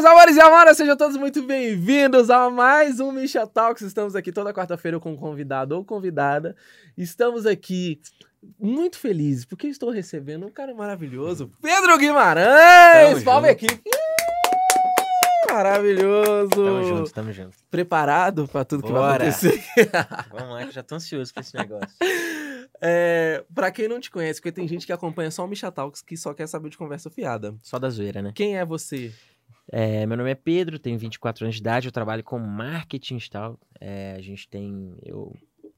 meus amores e amadas, sejam todos muito bem-vindos a mais um Misha Talks. Estamos aqui toda quarta-feira com um convidado ou convidada. Estamos aqui muito felizes porque estou recebendo um cara maravilhoso, Pedro Guimarães. Palma equipe. Maravilhoso. Tamo junto, tamo junto. Preparado para tudo que vai Bora. acontecer? Vamos lá, que eu já tô ansioso pra esse negócio. É, para quem não te conhece, porque tem gente que acompanha só o Misha Talks que só quer saber de conversa fiada. Só da zoeira, né? Quem é você? É, meu nome é Pedro, tenho 24 anos de idade, eu trabalho com marketing e tal. É, a gente tem, eu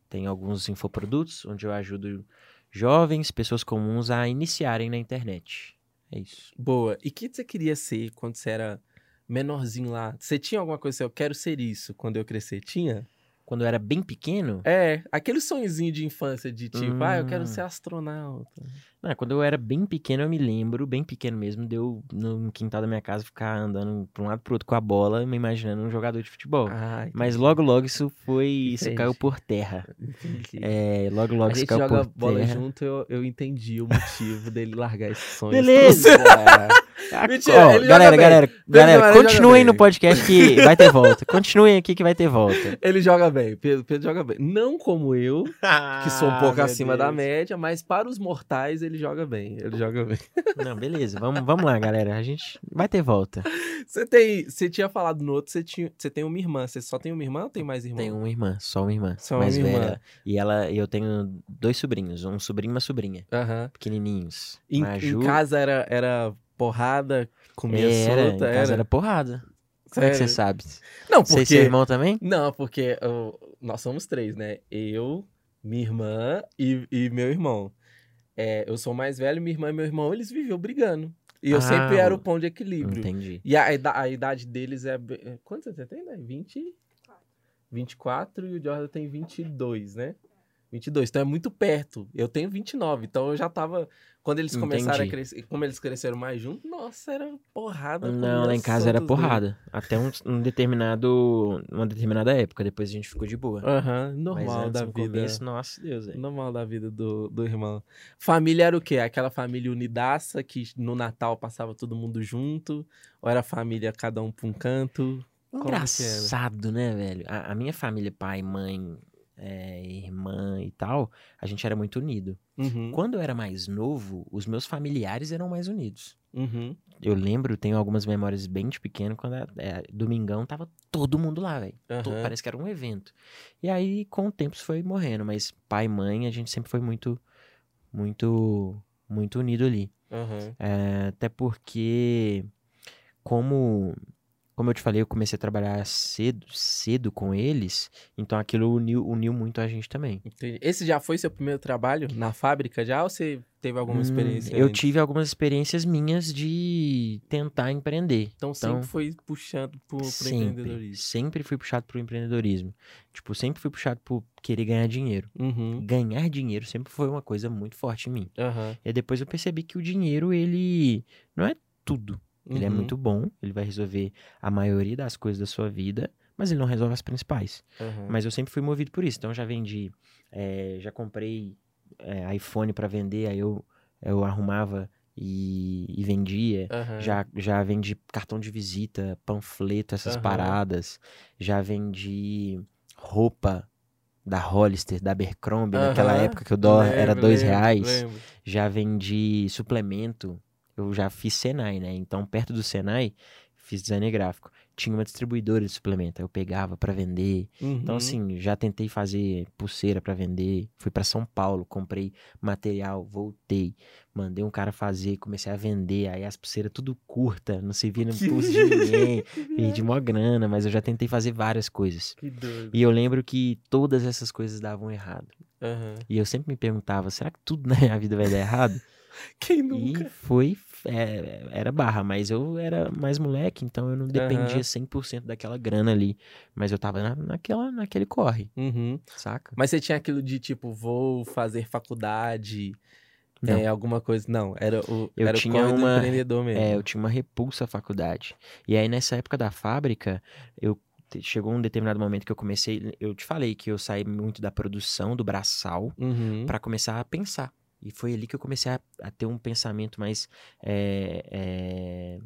tenho alguns infoprodutos onde eu ajudo jovens, pessoas comuns a iniciarem na internet. É isso. Boa. E o que você queria ser quando você era menorzinho lá? Você tinha alguma coisa assim, eu quero ser isso quando eu crescer? Tinha? Quando eu era bem pequeno, É, aquele sonhozinho de infância de tipo, ah, eu quero Hum. ser astronauta. Não, quando eu era bem pequeno, eu me lembro, bem pequeno mesmo, de eu no quintal da minha casa ficar andando pra um lado pro outro com a bola, me imaginando um jogador de futebol. Ah, Mas logo, logo isso foi. Isso Entendi. caiu por terra. entendi. É, logo, logo a isso gente caiu joga por bola terra. junto, eu, eu entendi o motivo dele largar esse sonho. Beleza! Ah, Mentira, ó, joga galera, bem. galera, galera, joga continuem no bem. podcast que vai ter volta. Continuem aqui que vai ter volta. Ele joga bem, Pedro, Pedro joga bem. Não como eu, que sou um pouco Ah, acima da média, mas para os mortais ele joga bem. Ele joga bem. Não, beleza, vamos, vamos lá, galera. A gente vai ter volta. Você tem, você tinha falado no outro, você tinha, você tem uma irmã. Você só tem uma irmã ou tem mais irmãos? Tenho uma irmã, só uma irmã, Só uma mais irmã. velha. E ela, e eu tenho dois sobrinhos, um sobrinho e uma sobrinha, Aham. pequenininhos. Em, Maju, em casa era, era porrada, comia era, solta, em casa era porrada. Como é que você sabe? Não, Você e porque... seu irmão também? Não, porque eu- nós somos três, né? Eu, minha irmã e, e meu irmão. É, eu sou mais velho, minha irmã e meu irmão, eles viviam brigando. E eu Ah, sempre era o pão de equilíbrio. Entendi. E a, a idade deles é... é- Quantos você tem, né? 20? 24 e o Jordan tem 22, né? 22, então é muito perto. Eu tenho 29, então eu já tava... Quando eles começaram Entendi. a crescer, como eles cresceram mais juntos, nossa, era porrada. Não, lá em casa era soltas dele. porrada. Até um, um determinado. Uma determinada época. Depois a gente ficou de boa. Aham, Mas normal antes, da vida. começo, nossa Deus, velho. Normal da vida do, do irmão. Família era o quê? Aquela família unidaça que no Natal passava todo mundo junto? Ou era família cada um pra um canto? Engraçado, né, velho? A, a minha família, pai, mãe, é, irmã e tal, a gente era muito unido. Uhum, Quando eu era mais novo, os meus familiares eram mais unidos. uhum. Eu lembro, tenho algumas memórias bem de pequeno, quando era, é, domingão tava todo mundo lá, velho. Aham. Parece que era um evento. E aí, com o tempo, isso foi morrendo. Mas pai e mãe, a gente sempre foi muito, muito, muito unido ali. É, até porque, como, como eu te falei, eu comecei a trabalhar cedo, cedo com eles, então aquilo uniu, uniu muito a gente também. Entendi. Esse já foi seu primeiro trabalho na fábrica já ou você teve alguma Hum, experiência? eu antes? tive algumas experiências minhas de tentar empreender. Então sempre então, foi puxando pro, pro Sempre, empreendedorismo. sempre fui puxado pro empreendedorismo. Tipo, sempre fui puxado por querer ganhar dinheiro. Uhum, Ganhar dinheiro sempre foi uma coisa muito forte em mim. aham. E depois eu percebi que o dinheiro, ele não é tudo. Ele é uhum, muito bom, ele vai resolver a maioria das coisas da sua vida, mas ele não resolve as principais. aham. Mas eu sempre fui movido por isso. Então eu já vendi, eh, já comprei eh, iPhone para vender, aí eu, eu arrumava e, e vendia. Aham. Já, já vendi cartão de visita, panfleto, essas Aham. paradas. Já vendi roupa da Hollister, da Abercrombie, naquela época que o dólar era dois lembro, reais lembro. já vendi suplemento. Eu já fiz Senai, né? Então, perto do Senai, fiz design gráfico. Tinha uma distribuidora de suplemento. aí Eu pegava pra vender. Então, Uhum. assim, já tentei fazer pulseira pra vender. Fui pra São Paulo, comprei material, voltei. Mandei um cara fazer, comecei a vender. Aí as pulseiras tudo curta, não servia no pulso de ninguém. Perdi mó grana, mas eu já tentei fazer várias coisas. Que doido. E eu lembro que todas essas coisas davam errado. Aham. E eu sempre me perguntava, será que tudo na minha vida vai dar errado? Quem nunca? E foi, é, era barra, mas eu era mais moleque, então eu não dependia Aham. 100% daquela grana ali. Mas eu tava na, naquela, naquele corre, Uhum. saca? Mas você tinha aquilo de tipo, vou fazer faculdade, Não. é, alguma coisa. Não, era o, Eu era tinha o uma- empreendedor mesmo. É, eu tinha uma repulsa à faculdade. E aí nessa época da fábrica, eu chegou um determinado momento que eu comecei, eu te falei que eu saí muito da produção do braçal Uhum. pra começar a pensar. E foi ali que eu comecei a, a ter um pensamento mais é, é,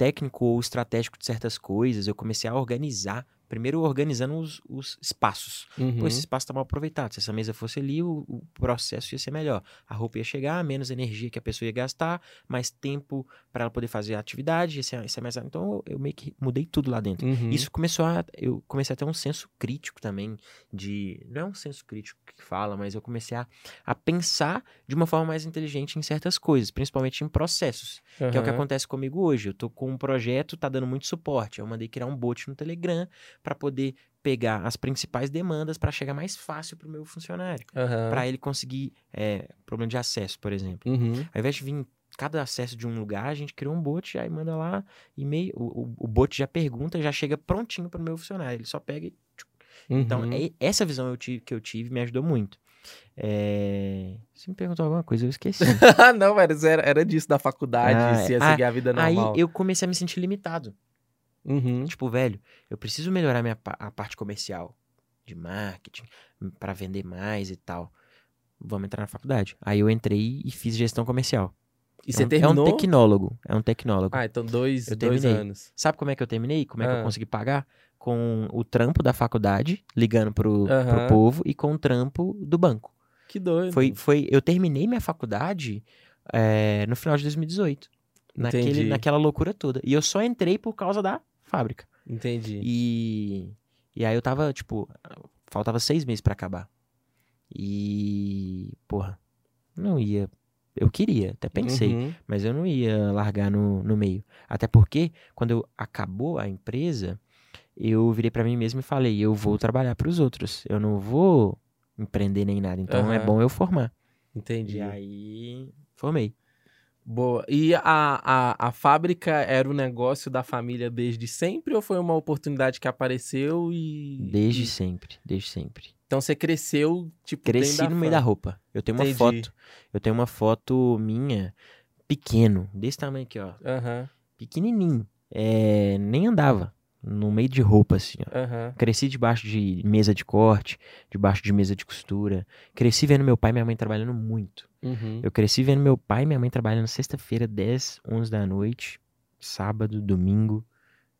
técnico ou estratégico de certas coisas, eu comecei a organizar Primeiro organizando os, os espaços. Uhum. Pô, esse espaço tá mal aproveitado. Se essa mesa fosse ali, o, o, processo ia ser melhor. A roupa ia chegar, menos energia que a pessoa ia gastar, mais tempo para ela poder fazer a atividade, ser, ia ser mais... Então, eu meio que mudei tudo lá dentro. Uhum. Isso começou a... Eu comecei a ter um senso crítico também de... Não é um senso crítico que fala, mas eu comecei a, a pensar de uma forma mais inteligente em certas coisas, principalmente em processos. Uhum. Que é o que acontece comigo hoje. Eu tô com um projeto, tá dando muito suporte. Eu mandei criar um bot no Telegram para poder pegar as principais demandas para chegar mais fácil para o meu funcionário, Uhum. para ele conseguir é, problema de acesso, por exemplo. Uhum. Ao invés de vir cada acesso de um lugar, a gente criou um bot, aí manda lá e-mail, o, o, o bot já pergunta, já chega prontinho para o meu funcionário, ele só pega e então, Uhum. é- essa visão eu tive, que eu tive me ajudou muito. É... Você me perguntou alguma coisa, eu esqueci. Ah, não, isso era, era disso da faculdade, Ah, se ia ah, seguir a vida Aí normal. eu comecei a me sentir limitado. Uhum. Tipo, velho, eu preciso melhorar minha a parte comercial de marketing para vender mais e tal. Vamos entrar na faculdade. Aí eu entrei e fiz gestão comercial. E é você um, terminou? É um tecnólogo. É um tecnólogo. Ah, então dois, Eu dois terminei. anos. Sabe como é que eu terminei? Como é que Ah. eu consegui pagar? Com o trampo da faculdade, ligando pro, pro povo, e com o trampo do banco. Que doido. Foi, foi, eu terminei minha faculdade é, no final de 2018. Entendi. Naquele, naquela loucura toda. E eu só entrei por causa da fábrica. Entendi. E, e aí eu tava, tipo, faltava seis meses pra acabar. E, porra, não ia. Eu queria, até pensei, Uhum. mas eu não ia largar no, no meio. Até porque, quando eu, acabou a empresa, eu virei pra mim mesmo e falei: eu vou trabalhar pros outros. Eu não vou empreender nem nada. Então é Aham. bom eu formar. Entendi. E aí, formei. Boa. E a, a, a fábrica era o negócio da família desde sempre ou foi uma oportunidade que apareceu e. Desde sempre, desde sempre. Então você cresceu, tipo, Cresci no meio da roupa. Eu tenho uma Entendi. foto. Eu tenho uma foto minha, pequeno, desse tamanho aqui, ó. Aham, Pequenininho. É, nem andava. No meio de roupa, assim, ó. aham. Cresci debaixo de mesa de corte, debaixo de mesa de costura. Cresci vendo meu pai e minha mãe trabalhando muito. Uhum. Eu cresci vendo meu pai e minha mãe trabalhando sexta-feira, 10, 11 da noite, sábado, domingo.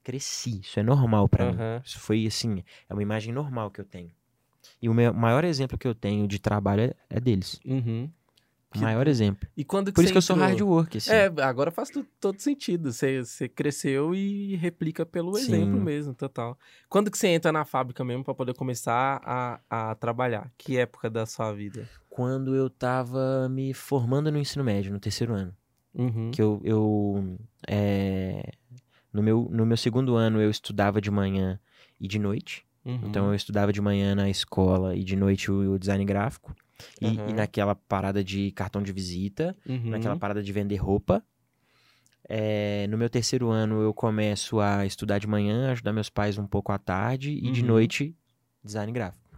Cresci. Isso é normal pra mim. Aham. Isso foi assim, é uma imagem normal que eu tenho. E o meu maior exemplo que eu tenho de trabalho é, é deles. Uhum. O maior exemplo. E quando que Por isso que eu sou hard work, assim. É, agora faz todo sentido. Você, você cresceu e replica pelo Sim. exemplo mesmo, total. Quando que você entra na fábrica mesmo pra poder começar a, a trabalhar? Que época da sua vida? Quando eu tava me formando no ensino médio, no terceiro ano. Uhum. Que eu. eu é, no, meu, no meu segundo ano eu estudava de manhã e de noite. Uhum. Então eu estudava de manhã na escola e de noite o, o design gráfico. E, Aham. e naquela parada de cartão de visita, Uhum. naquela parada de vender roupa. É, no meu terceiro ano eu começo a estudar de manhã, ajudar meus pais um pouco à tarde e de Uhum. noite design gráfico.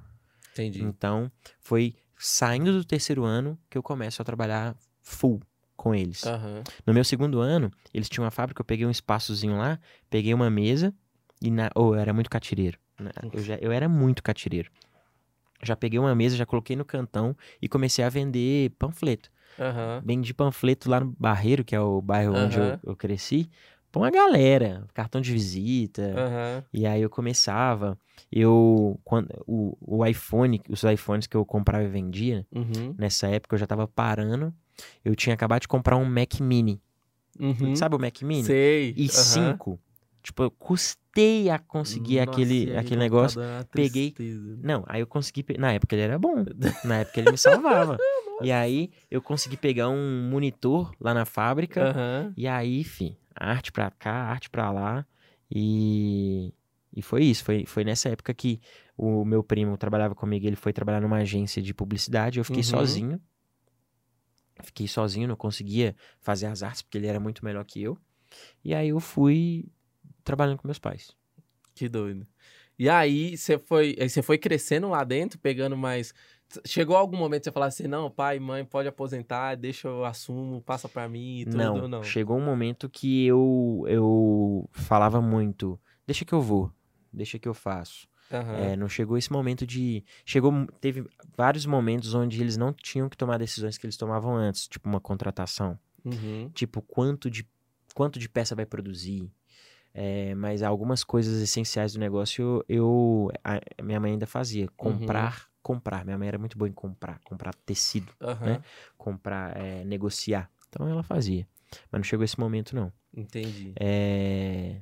Entendi. Então foi saindo do terceiro ano que eu começo a trabalhar full com eles. Aham. No meu segundo ano, eles tinham uma fábrica, eu peguei um espaçozinho lá, peguei uma mesa e na... oh, eu era muito catireiro. né? Eu, já... eu era muito catireiro já peguei uma mesa, já coloquei no cantão e comecei a vender panfleto. Uhum. Vendi panfleto lá no Barreiro, que é o bairro uhum. onde eu, eu, cresci, pra uma galera, cartão de visita. Uhum. E aí eu começava. Eu, quando, o, o iPhone, os iPhones que eu comprava e vendia, nessa época eu já tava parando. Eu tinha acabado de comprar um Mac Mini. Sabe o Mac Mini? Sei. E 5. Tipo, eu custei a conseguir Nossa, aquele, aquele negócio. peguei-. Não, aí eu consegui. pe- Na época ele era bom. Na época ele me salvava. e aí eu consegui pegar um monitor lá na fábrica. Aham. E aí, fi, arte pra cá, arte pra lá. E, e foi isso. Foi, foi nessa época que o meu primo trabalhava comigo. Ele foi trabalhar numa agência de publicidade. Eu fiquei Uhum. sozinho. Fiquei sozinho, não conseguia fazer as artes porque ele era muito melhor que eu. E aí eu fui trabalhando com meus pais. Que doido. E aí você foi, você foi crescendo lá dentro, pegando mais. Chegou algum momento que você falar assim, não, pai, mãe, pode aposentar, deixa eu assumo, passa pra mim e tudo, não, não? chegou um momento que eu, eu falava muito, deixa que eu vou, deixa que eu faço. Aham. É, não chegou esse momento de. Chegou. Teve vários momentos onde eles não tinham que tomar decisões que eles tomavam antes, tipo uma contratação. Uhum. Tipo, quanto de quanto de peça vai produzir. É, mas algumas coisas essenciais do negócio eu a, minha mãe ainda fazia comprar comprar minha mãe era muito boa em comprar comprar tecido Aham. né? comprar é, negociar então ela fazia mas não chegou esse momento não Entendi. é...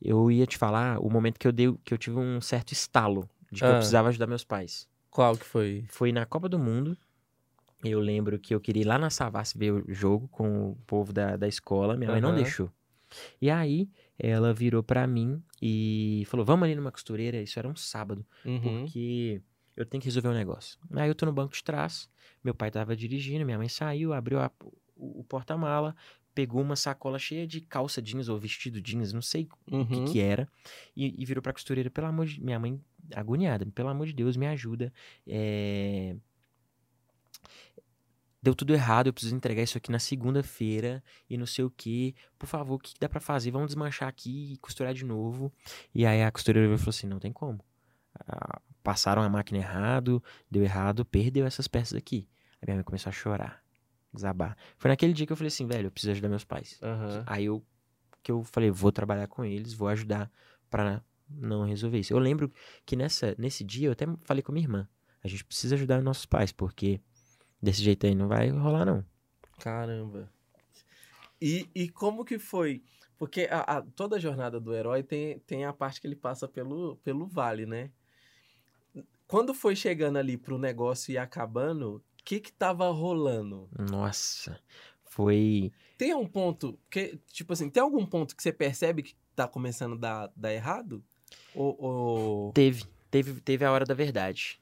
Eu ia te falar o momento que eu dei, que eu tive um certo estalo de que eu Ah. precisava ajudar meus pais. Qual que foi? Foi na Copa do Mundo. Eu lembro que eu queria ir lá na Savassi ver o jogo com o povo da, da escola. Minha mãe não deixou. E aí, ela virou pra mim e falou: Vamos ali numa costureira. Isso era um sábado, Uhum. porque eu tenho que resolver um negócio. Aí eu tô no banco de trás. Meu pai tava dirigindo. Minha mãe saiu, abriu a- o, o porta-mala, pegou uma sacola cheia de calça jeans ou vestido jeans, não sei o Uhum. que, que era, e, e virou pra costureira, pelo amor de... Minha mãe, agoniada, pelo amor de Deus, me ajuda. é, Deu tudo errado, eu preciso entregar isso aqui na segunda-feira e não sei o que. Por favor, o que dá pra fazer? Vamos desmanchar aqui e costurar de novo. E aí a costureira veio e falou assim, não tem como. Ah, passaram a máquina errado, deu errado, perdeu essas peças aqui. Aí minha mãe começou a chorar, desabar. Foi naquele dia que eu falei assim, velho, eu preciso ajudar meus pais. Aham. Aí eu que eu falei, vou trabalhar com eles, vou ajudar pra não resolver isso. Eu lembro que nessa nesse dia eu até falei com minha irmã, a gente precisa ajudar os nossos pais, porque desse jeito aí não vai rolar não. Caramba. E, e como que foi? Porque a, a- toda a jornada do herói tem, tem a parte que ele passa pelo, pelo vale, né? Quando foi chegando ali pro negócio e acabando, o que que tava rolando? Nossa, foi Tem um ponto que, tipo assim, tem algum ponto que você percebe que tá começando a dar, dar errado? Ou, ou... teve, teve teve a hora da verdade.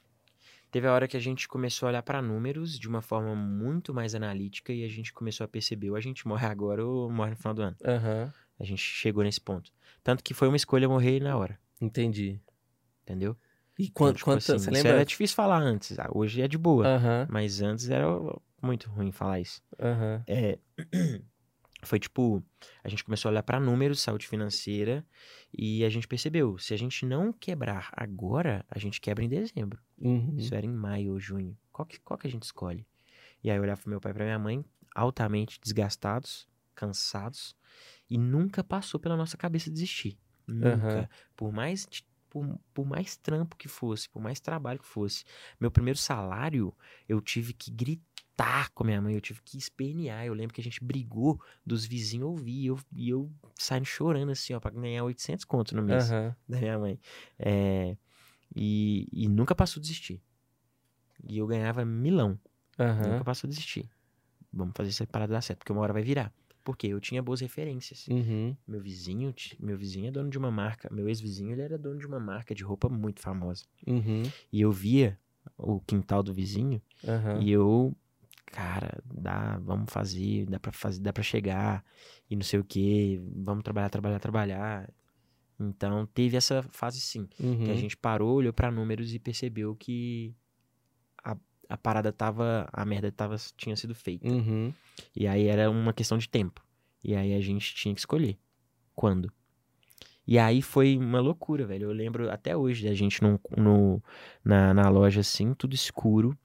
Teve a hora que a gente começou a olhar pra números de uma forma muito mais analítica e a gente começou a perceber, ou a gente morre agora ou morre no final do ano. Aham, A gente chegou nesse ponto. Tanto que foi uma escolha morrer na hora, entendi. entendeu? E Então, quanto, tipo quanto assim, você lembra? era difícil falar antes. ah, Hoje é de boa. Aham, Mas antes era muito ruim falar isso. aham. É, foi tipo, a gente começou a olhar para números, saúde financeira, e a gente percebeu, se a gente não quebrar agora, a gente quebra em dezembro. Uhum. Isso era em maio ou junho. Qual que, qual que a gente escolhe? E aí eu olhava pro meu pai e pra minha mãe, altamente desgastados, cansados, e nunca passou pela nossa cabeça desistir. Nunca. Aham. Por mais por, por mais trampo que fosse, por mais trabalho que fosse. Meu primeiro salário, eu tive que gritar com a minha mãe, eu tive que espernear. Eu lembro que a gente brigou dos vizinhos ouvir, e eu, e eu saindo chorando assim, ó, pra ganhar 800 conto no mês Aham. da minha mãe. É, e, e nunca passou a desistir. E eu ganhava milão. Aham. Nunca passou a desistir. Vamos fazer essa parada dar certo, porque uma hora vai virar. Porque eu tinha boas referências. Uhum. Meu vizinho, meu vizinho é dono de uma marca. Meu ex-vizinho, ele era dono de uma marca de roupa muito famosa. Uhum. E eu via o quintal do vizinho Aham. e eu, cara, dá, vamos fazer, dá pra fazer, dá para chegar e não sei o quê, vamos trabalhar, trabalhar, trabalhar. Então teve essa fase sim, Uhum. que a gente parou, olhou pra números e percebeu que a, a parada tava, a merda tava, tinha sido feita. Uhum. E aí era uma questão de tempo. E aí a gente tinha que escolher quando. E aí foi uma loucura, velho. Eu lembro até hoje da gente no, no- na, na loja assim, tudo escuro.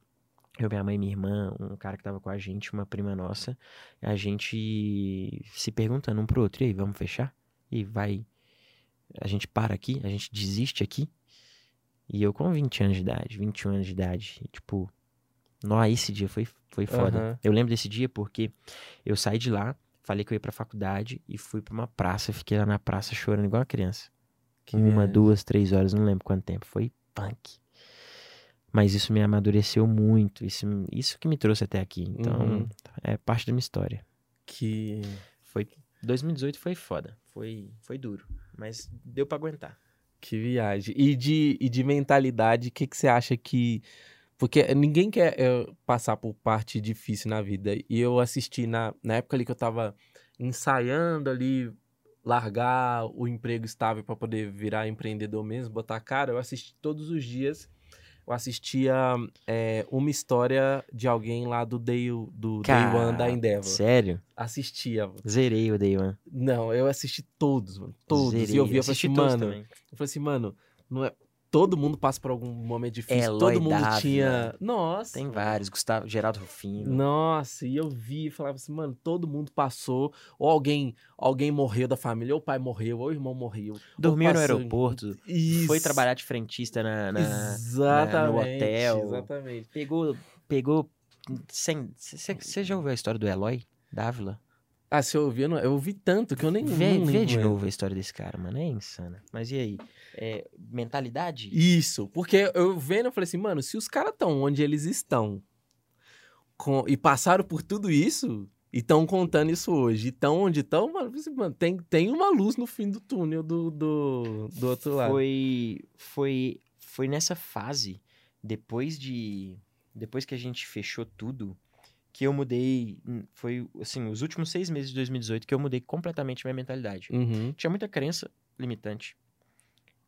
Eu, minha mãe, minha irmã, um cara que tava com a gente, uma prima nossa, a gente se perguntando um pro outro, e aí, vamos fechar? E vai. A gente para aqui? A gente desiste aqui? E eu com 20 anos de idade, 21 anos de idade, e, tipo, nó, esse dia foi, foi foda. Aham. Eu lembro desse dia porque eu saí de lá, falei que eu ia pra faculdade e fui pra uma praça. Fiquei lá na praça chorando igual uma criança. Que uma, viagem. duas, três horas, não lembro quanto tempo. Foi punk. Mas isso me amadureceu muito. Isso, isso que me trouxe até aqui. Então, Uhum. é parte da minha história. Que. Foi 2018 foi foda. Foi, foi duro. Mas deu pra aguentar. Que viagem. E de, e de mentalidade, o que, que você acha que. Porque ninguém quer eh, passar por parte difícil na vida. E eu assisti na, na época ali que eu tava ensaiando ali, largar o emprego estável para poder virar empreendedor mesmo, botar cara. Eu assisti todos os dias. Eu assistia eh, uma história de alguém lá do Day, do Day One da Endeavor. Sério? Assistia. Zerei o Day One. Não, eu assisti todos, mano. Todos. Zerei. E eu via e falei Assisti assim, todos mano. também. Eu falei assim, mano, não é... todo mundo passa por algum momento difícil. Eloy todo mundo Dávila. tinha. Nossa. Tem vários, Gustavo, Geraldo Rufino. Nossa, e eu vi e falava assim, mano, todo mundo passou, ou alguém, alguém morreu da família, ou o pai morreu, ou o irmão morreu. Dormiu no aeroporto, Isso. foi trabalhar de frentista na, na- exatamente, hotel. Exatamente. pegou, pegou sem, você já ouviu a história do Eloy Dávila? Ah, se eu ouvi, eu, não- eu ouvi tanto que eu nem Vê, não vê de novo a história desse cara, mano, é insana. Mas e aí? É, mentalidade? Isso, porque eu vendo, eu falei assim, mano, se os caras estão onde eles estão com- e passaram por tudo isso e estão contando isso hoje, e estão onde estão, mano, assim, mano, tem, tem uma luz no fim do túnel do, do, do outro lado. foi, foi, foi nessa fase, depois de. Depois que a gente fechou tudo, que eu mudei. Foi, assim, os últimos seis meses de 2018 que eu mudei completamente minha mentalidade. Uhum, Tinha muita crença limitante.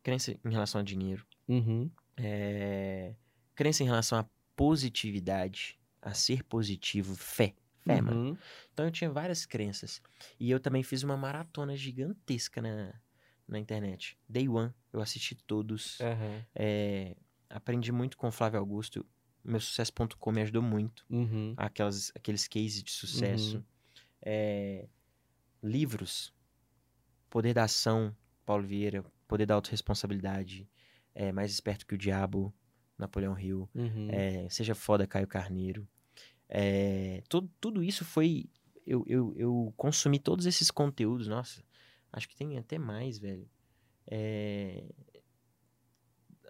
Crença em relação a dinheiro. uhum, é, crença em relação à positividade, a ser positivo, fé. Fé, mano. uhum. Então eu tinha várias crenças. E eu também fiz uma maratona gigantesca na, na internet. Day One, eu assisti todos. É, aprendi muito com o Flávio Augusto. Meu sucesso.com me ajudou muito. uhum, Aquelas, aqueles cases de sucesso. Uhum. É, livros. Poder da Ação, Paulo Vieira. Poder da Autoresponsabilidade. É, Mais Esperto que o Diabo, Napoleão Hill. uhum. É, Seja Foda, Caio Carneiro. É, tudo, tudo isso foi. Eu, eu, eu consumi todos esses conteúdos. Nossa, acho que tem até mais, velho. É,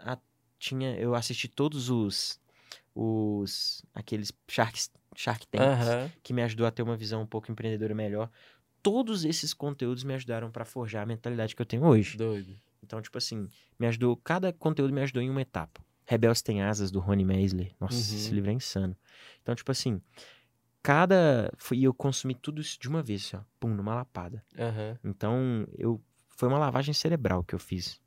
a- tinha, eu assisti todos os. Os aqueles Shark, Shark Tanks Aham, que me ajudou a ter uma visão um pouco empreendedora melhor. Todos esses conteúdos me ajudaram para forjar a mentalidade que eu tenho hoje. doido. Então, tipo assim, me ajudou, cada conteúdo me ajudou em uma etapa. Rebeldes Tem Asas, do Rony Meisler. Nossa, Uhum. esse livro é insano. Então, tipo assim, cada... E eu consumi tudo isso de uma vez, assim, ó. Pum, numa lapada. Aham, Então, eu... Foi uma lavagem cerebral que eu fiz.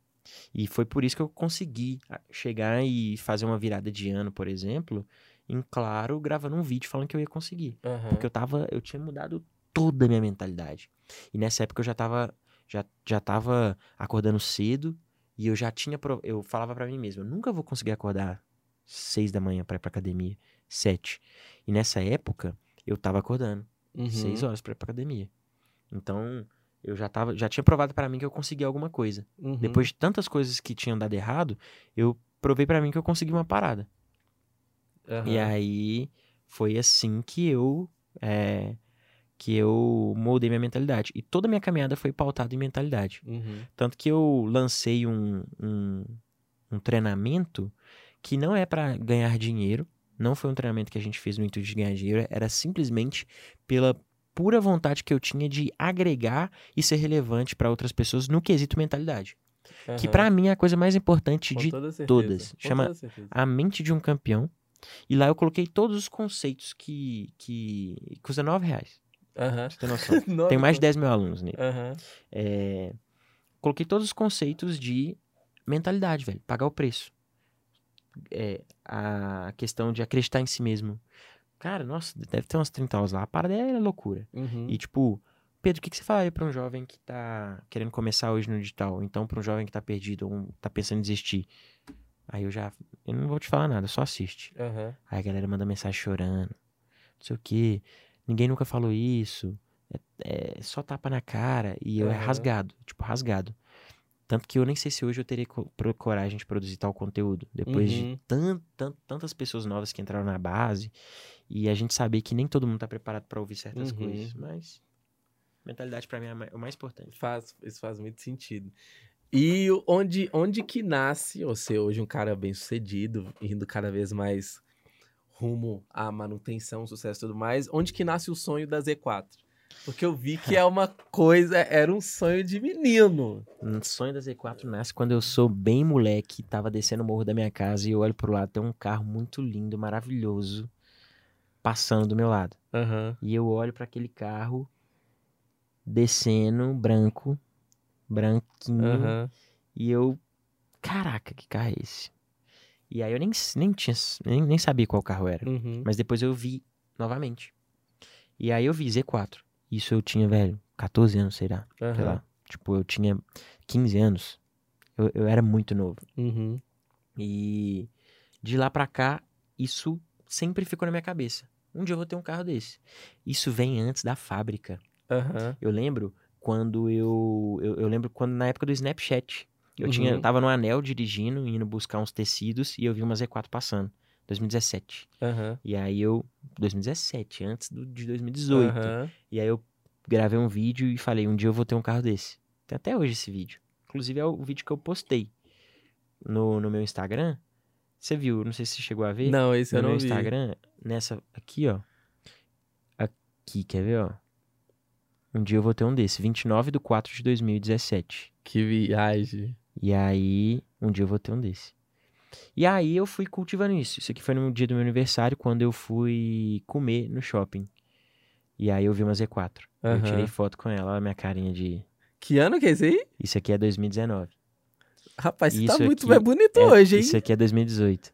E foi por isso que eu consegui ah, chegar e fazer uma virada de ano, por exemplo, em claro, gravando um vídeo falando que eu ia conseguir. aham. Porque eu tava, eu tinha mudado toda a minha mentalidade. E nessa época eu já tava, já, já tava acordando cedo e eu já tinha, eu falava pra mim mesmo, eu nunca vou conseguir acordar seis da manhã pra ir pra academia, sete. E nessa época eu tava acordando Uhum. seis horas pra ir pra academia. Então eu já tava, já tinha provado pra mim que eu conseguia alguma coisa. Uhum. Depois de tantas coisas que tinham dado errado, eu provei pra mim que eu consegui uma parada. Aham. E aí foi assim que eu é, que eu moldei minha mentalidade. E toda a minha caminhada foi pautada em mentalidade. Uhum. Tanto que eu lancei um, um, um treinamento que não é para ganhar dinheiro. Não foi um treinamento que a gente fez no intuito de ganhar dinheiro. Era simplesmente pela pura vontade que eu tinha de agregar e ser relevante para outras pessoas no quesito mentalidade. Que aham. para mim é a coisa mais importante Com de toda todas. com Chama- toda a mente de um campeão. E lá eu coloquei todos os conceitos que, que custa nove reais. Você tem noção? Tem mais de con- 10 mil alunos nele. Aham. É, coloquei todos os conceitos de mentalidade, velho. Pagar o preço. É, a questão de acreditar em si mesmo. Cara, nossa, deve ter umas 30 aulas lá. A parada é loucura. Uhum. E tipo, Pedro, o que, que você falaria pra um jovem que tá querendo começar hoje no digital? Ou então pra um jovem que tá perdido ou tá pensando em desistir? Aí eu já. Eu não vou te falar nada, só assiste. Aham. Aí a galera manda mensagem chorando. Não sei o quê. Ninguém nunca falou isso. É, é só tapa na cara. E eu é rasgado. Tipo, rasgado. Tanto que eu nem sei se hoje eu teria coragem de produzir tal conteúdo. Depois Uhum. de tan, tan- tantas pessoas novas que entraram na base. E a gente saber que nem todo mundo tá preparado pra ouvir certas Uhum. coisas. Mas. Mentalidade pra mim é o mais importante. Faz, isso faz muito sentido. E onde, onde que nasce você hoje um cara bem sucedido, indo cada vez mais rumo à manutenção, sucesso e tudo mais, onde que nasce o sonho da Z4? Porque eu vi que é uma coisa, era um sonho de menino. Um sonho da Z4 nasce quando eu sou bem moleque, tava descendo o morro da minha casa e eu olho pro lado, tem um carro muito lindo, maravilhoso, passando do meu lado. Aham. E eu olho pra aquele carro descendo, branco, branquinho, Aham. e eu, caraca, que carro é esse? E aí eu nem, nem tinha, nem, nem sabia qual carro era, Uhum. mas depois eu vi novamente. E aí eu vi Z4. Isso eu tinha, velho, 14 anos, sei lá. sei Aham. lá. Tipo, eu tinha 15 anos. Eu, eu era muito novo. Uhum. E de lá pra cá, isso sempre ficou na minha cabeça. Um dia eu vou ter um carro desse. Isso vem antes da fábrica. Aham. Eu lembro quando eu. Eu, eu lembro quando na época do Snapchat. Eu tinha, Uhum. eu tava no anel dirigindo, indo buscar uns tecidos e eu vi uma Z4 passando. 2017. Aham. E aí eu. 2017, antes do, de 2018. Aham. E aí eu gravei um vídeo e falei, um dia eu vou ter um carro desse. Tem até hoje esse vídeo. Inclusive é o vídeo que eu postei no, no meu Instagram. Você viu? Não sei se você chegou a ver. Não, esse no eu não meu vi. Instagram, nessa. Aqui, ó. Aqui, quer ver, ó? Um dia eu vou ter um desse. 29 de 4 de 2017. Que viagem. E aí, um dia eu vou ter um desse. E aí eu fui cultivando isso. Isso aqui foi no dia do meu aniversário, quando eu fui comer no shopping. E aí eu vi uma Z4. Eu Aham. tirei foto com ela, olha a minha carinha de. Que ano que é esse aí? Isso aqui é 2019. Rapaz, você tá Isso muito aqui mais bonito É, hoje, hein? Isso aqui é 2018.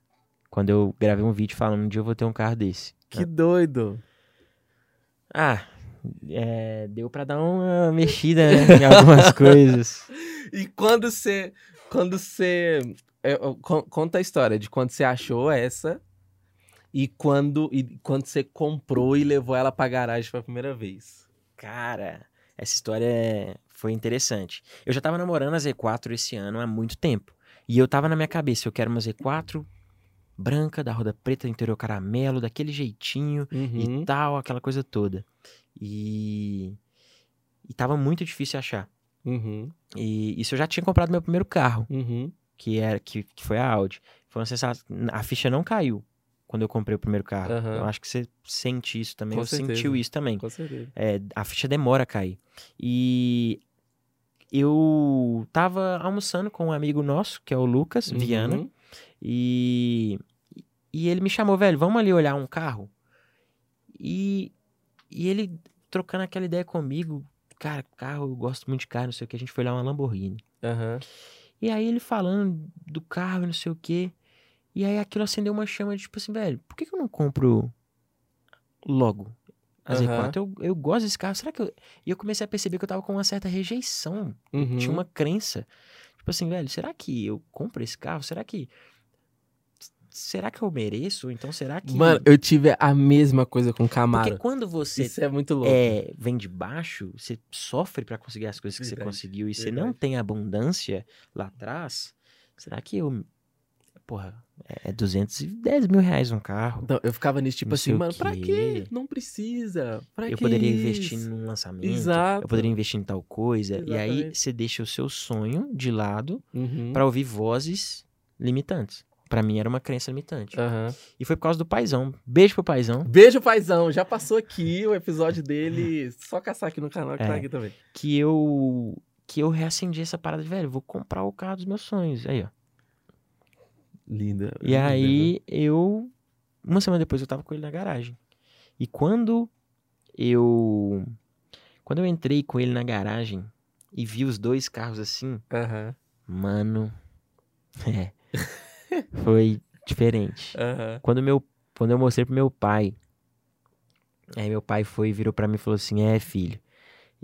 Quando eu gravei um vídeo falando, um dia eu vou ter um carro desse. Que doido. Ah, é, deu pra dar uma mexida né, em algumas coisas. E quando você. Quando você. É, ó, con- Conta a história de quando você achou essa e quando, e quando você comprou e levou ela pra garagem pela primeira vez. Cara, essa história é- foi interessante. Eu já tava namorando a Z4 esse ano há muito tempo. E eu tava na minha cabeça, eu quero uma Z4 branca, da roda preta, interior caramelo, daquele jeitinho Uhum. e tal, aquela coisa toda. E. E tava muito difícil achar. Uhum. E isso eu já tinha comprado meu primeiro carro. Uhum. Que era que, que foi a Audi. Foi uma sensação, a ficha não caiu quando eu comprei o primeiro carro. Aham. Eu acho que você sente isso também, Com eu certeza. sentiu isso também. Com certeza. É, a ficha demora a cair. E eu tava almoçando com um amigo nosso, que é o Lucas Viana, Uhum. e e ele me chamou, velho, vamos ali olhar um carro. E e ele trocando aquela ideia comigo, cara, carro, eu gosto muito de carro, não sei o que, a gente foi olhar uma Lamborghini. Aham. E aí ele falando do carro e não sei o quê. E aí aquilo acendeu uma chama de tipo assim, velho, por que, que eu não compro logo a Aham. Z4? Eu, eu gosto desse carro. Será que eu. E eu comecei a perceber que eu tava com uma certa rejeição. Uhum. Tinha uma crença. Tipo assim, velho, será que eu compro esse carro? Será que. Será que eu mereço? Então será que. Mano, eu tive a mesma coisa com o Porque Camaro. quando você Isso é muito louco. é, vem de baixo, você sofre pra conseguir as coisas que você Verdade, conseguiu e você não verdade. tem abundância lá atrás, será que eu. Porra, é 210 mil reais um carro. Então, eu ficava nisso, tipo Não assim, mano, pra quê. Não precisa. Pra eu que poderia isso? investir num lançamento. Exato. Eu poderia investir em tal coisa. E aí Exatamente. você deixa o seu sonho de lado Uhum. pra ouvir vozes limitantes. Pra mim era uma crença limitante. Aham. E foi por causa do paizão. Beijo pro paizão. Beijo, paizão. Já passou aqui o episódio dele. Só caçar aqui no canal que tá É. aqui também. Que eu. Que eu reacendi essa parada de, velho, vou comprar o carro dos meus sonhos. Aí, ó. Linda. E aí eu. Uma semana depois eu tava com ele na garagem. E quando eu. Quando eu entrei com ele na garagem e vi os dois carros assim, Aham. mano. É. Foi diferente. Aham. Quando, meu, quando eu mostrei pro meu pai. Aí meu pai foi, virou pra mim e falou assim: É, filho,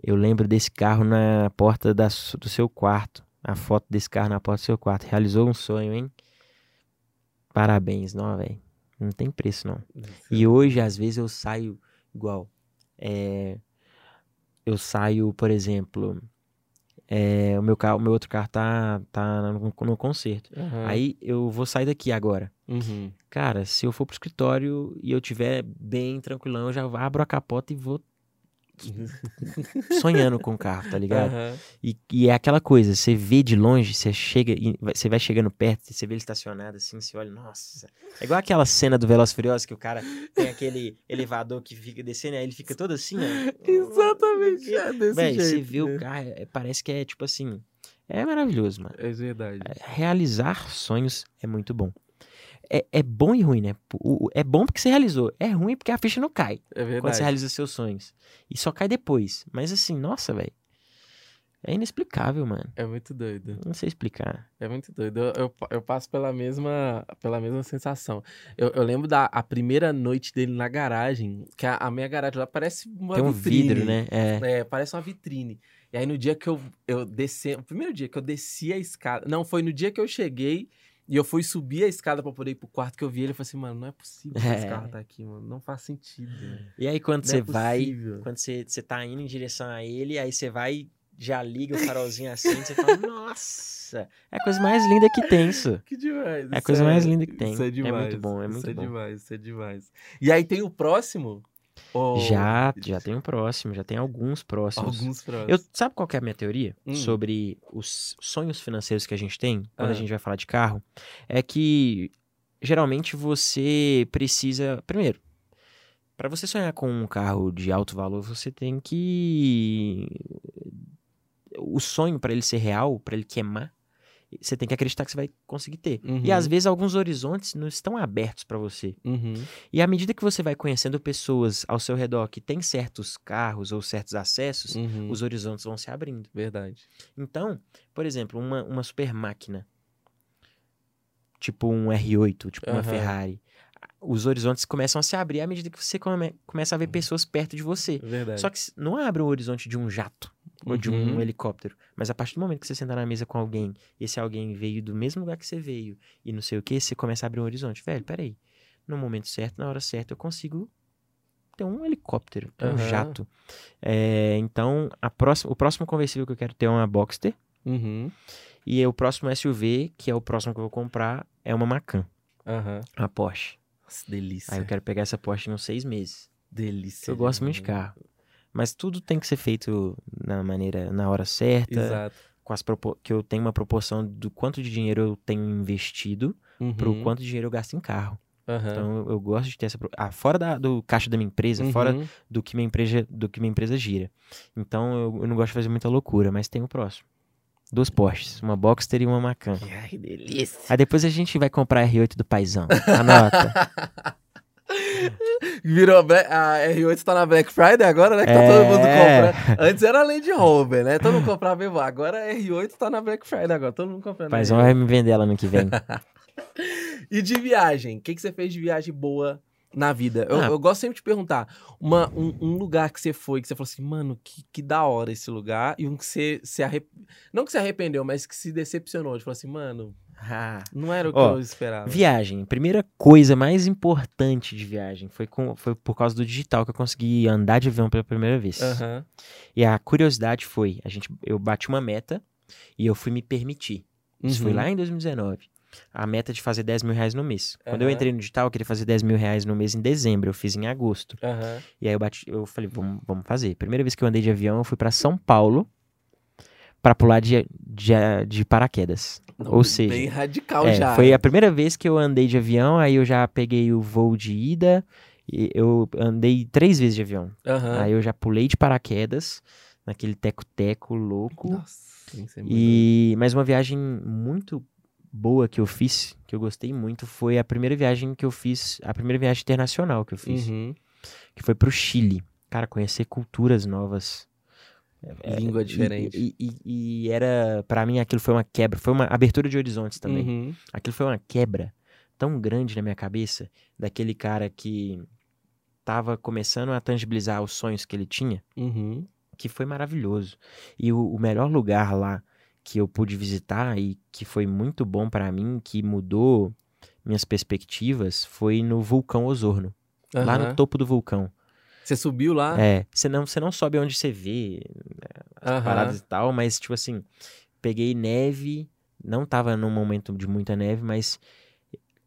eu lembro desse carro na porta da, do seu quarto. A foto desse carro na porta do seu quarto. Realizou um sonho, hein? Parabéns, não, velho. Não tem preço, não. E hoje, às vezes, eu saio igual. É, eu saio, por exemplo. É, o, meu carro, o meu outro carro tá, tá no, no concerto. Aham. Aí eu vou sair daqui agora. Uhum. Cara, se eu for pro escritório e eu tiver bem tranquilão, eu já abro a capota e vou sonhando com o carro, tá ligado? Aham. E, e é aquela coisa, você vê de longe, você chega, vai- você vai chegando perto, você vê ele estacionado assim, você olha, nossa. É igual aquela cena do Veloz Furioso que o cara tem aquele elevador que fica descendo, aí ele fica todo assim, ó. Exatamente. É desse Véi, jeito. você vê né? o carro, é- parece que é tipo assim, é maravilhoso, mano. É verdade. Realizar sonhos é muito bom. É, é bom e ruim, né? O- é bom porque você realizou. É ruim porque a ficha não cai É quando verdade. você realiza seus sonhos. E só cai depois. Mas assim, nossa, velho. É inexplicável, mano. É muito doido. Não sei explicar. É muito doido. Eu, eu, eu passo pela mesma, pela mesma sensação. Eu, eu lembro da a primeira noite dele na garagem, que a, a minha garagem lá parece uma Tem um vitrine. vidro, né? É. É, parece uma vitrine. E aí no dia que eu, eu desci, o primeiro dia que eu desci a escada, não, foi no dia que eu cheguei E eu fui subir a escada pra poder ir pro quarto que eu vi ele e falei assim, mano, não é possível que esse É. carro tá aqui, mano. Não faz sentido. velho. E aí quando Não você é vai, quando você, você tá indo em direção a ele, aí você vai, já liga o farolzinho assim, você fala, nossa, é a coisa mais linda que tem isso. Que demais. É a isso coisa mais linda que tem. Isso é É demais. muito bom, é isso muito é bom. demais, isso é demais. E aí tem o próximo? Ou- Já, já tem um próximo, já tem alguns próximos. Alguns próximos. Eu, sabe qual é a minha teoria Hum. sobre os sonhos financeiros que a gente tem quando Ah. a gente vai falar de carro? É que geralmente você precisa. Primeiro, para você sonhar com um carro de alto valor, você tem que. O sonho, para ele ser real, para ele queimar, você tem que acreditar que você vai conseguir ter. E Uhum. às vezes alguns horizontes não estão abertos para você. Uhum. E à medida que você vai conhecendo pessoas ao seu redor que têm certos carros ou certos acessos, Uhum. os horizontes vão se abrindo. Verdade. Então, por exemplo, uma, uma super máquina, tipo um R8, tipo uma. Ferrari, os horizontes começam a se abrir à medida que você come- começa a Uhum. ver pessoas perto de você. Verdade. Só que não abre o horizonte de um jato ou de um Uhum. helicóptero. Mas a partir do momento que você sentar na mesa com alguém, e esse alguém veio do mesmo lugar que você veio e não sei o que, você começa a abrir um horizonte. Velho, peraí. No momento certo, na hora certa, eu consigo ter um helicóptero, ter um Aham. jato. É, então, próxima, o próximo conversível que eu quero ter é uma Boxster. Uhum. E o próximo SUV, que é o próximo que eu vou comprar, é uma Macan, Aham. uma Porsche. Nossa, delícia. Aí eu quero pegar essa Porsche em uns seis meses. Delícia. Eu gosto muito de carro. Mas tudo tem que ser feito na maneira, na hora certa, Exato. com as que eu tenho uma proporção do quanto de dinheiro eu tenho investido pro Uhum. quanto de dinheiro eu gasto em carro. Aham. Então eu, gosto de ter essa pro- ah, fora da- do caixa da minha empresa, fora Uhum. do que minha empresa do que minha empresa gira. Então eu, eu não gosto de fazer muita loucura, mas tem o próximo. Duas Porsches, uma Boxster e uma Macan. Ai, que delícia. Aí depois a gente vai comprar a R8 do paizão. Anota. Virou a, Black- a R8 tá na Black Friday agora, né? Que tá É. todo mundo comprando. Antes era Land Rover, né? Todo mundo comprava mesmo. Agora a R8 tá na Black Friday agora. Todo mundo comprando. R8. vai me vender ela no que vem. E de viagem? O que, que você fez de viagem boa na vida? Eu, Ah. eu gosto sempre de perguntar. Uma, um, um lugar que você foi, que você falou assim, mano, que, que da hora esse lugar. E um que você se arrependeu. Não que se arrependeu, mas que se decepcionou. De falar assim, mano, Ah, não era o que Ó, eu esperava. Viagem. Primeira coisa mais importante de viagem foi, com, foi por causa do digital que eu consegui andar de avião pela primeira vez. Aham. E a curiosidade foi, a gente, eu bati uma meta e eu fui me permitir. Isso foi Uhum. lá em 2019. A meta de fazer 10 mil reais no mês. Quando eu entrei no digital, eu queria fazer 10 mil reais no mês em dezembro. Eu fiz em agosto. E aí eu bati, eu falei, vamos, vamos fazer. Primeira vez que eu andei de avião, eu fui pra São Paulo pra pular de, de, de paraquedas. Não, Ou seja, Bem radical É, já. foi a primeira vez que eu andei de avião, aí eu já peguei o voo de ida, e eu andei três vezes de avião. Aham. Aí eu já pulei de paraquedas, naquele teco-teco louco. Nossa, muito E mais uma viagem muito boa que eu fiz, que eu gostei muito, foi a primeira viagem que eu fiz, a primeira viagem internacional que eu fiz, Uhum. que foi pro Chile. Cara, conhecer culturas novas. É, Língua e- diferente. E, e- e era, pra mim, aquilo foi uma quebra, foi uma abertura de horizontes também. Uhum. Aquilo foi uma quebra tão grande na minha cabeça daquele cara que tava começando a tangibilizar os sonhos que ele tinha, Uhum. que foi maravilhoso. E o, o melhor lugar lá que eu pude visitar e que foi muito bom pra mim, que mudou minhas perspectivas, foi no vulcão Osorno, lá no topo do vulcão. Você subiu lá? É, você não, você não sobe onde você vê as Aham. paradas e tal, mas tipo assim, peguei neve, não tava num momento de muita neve, mas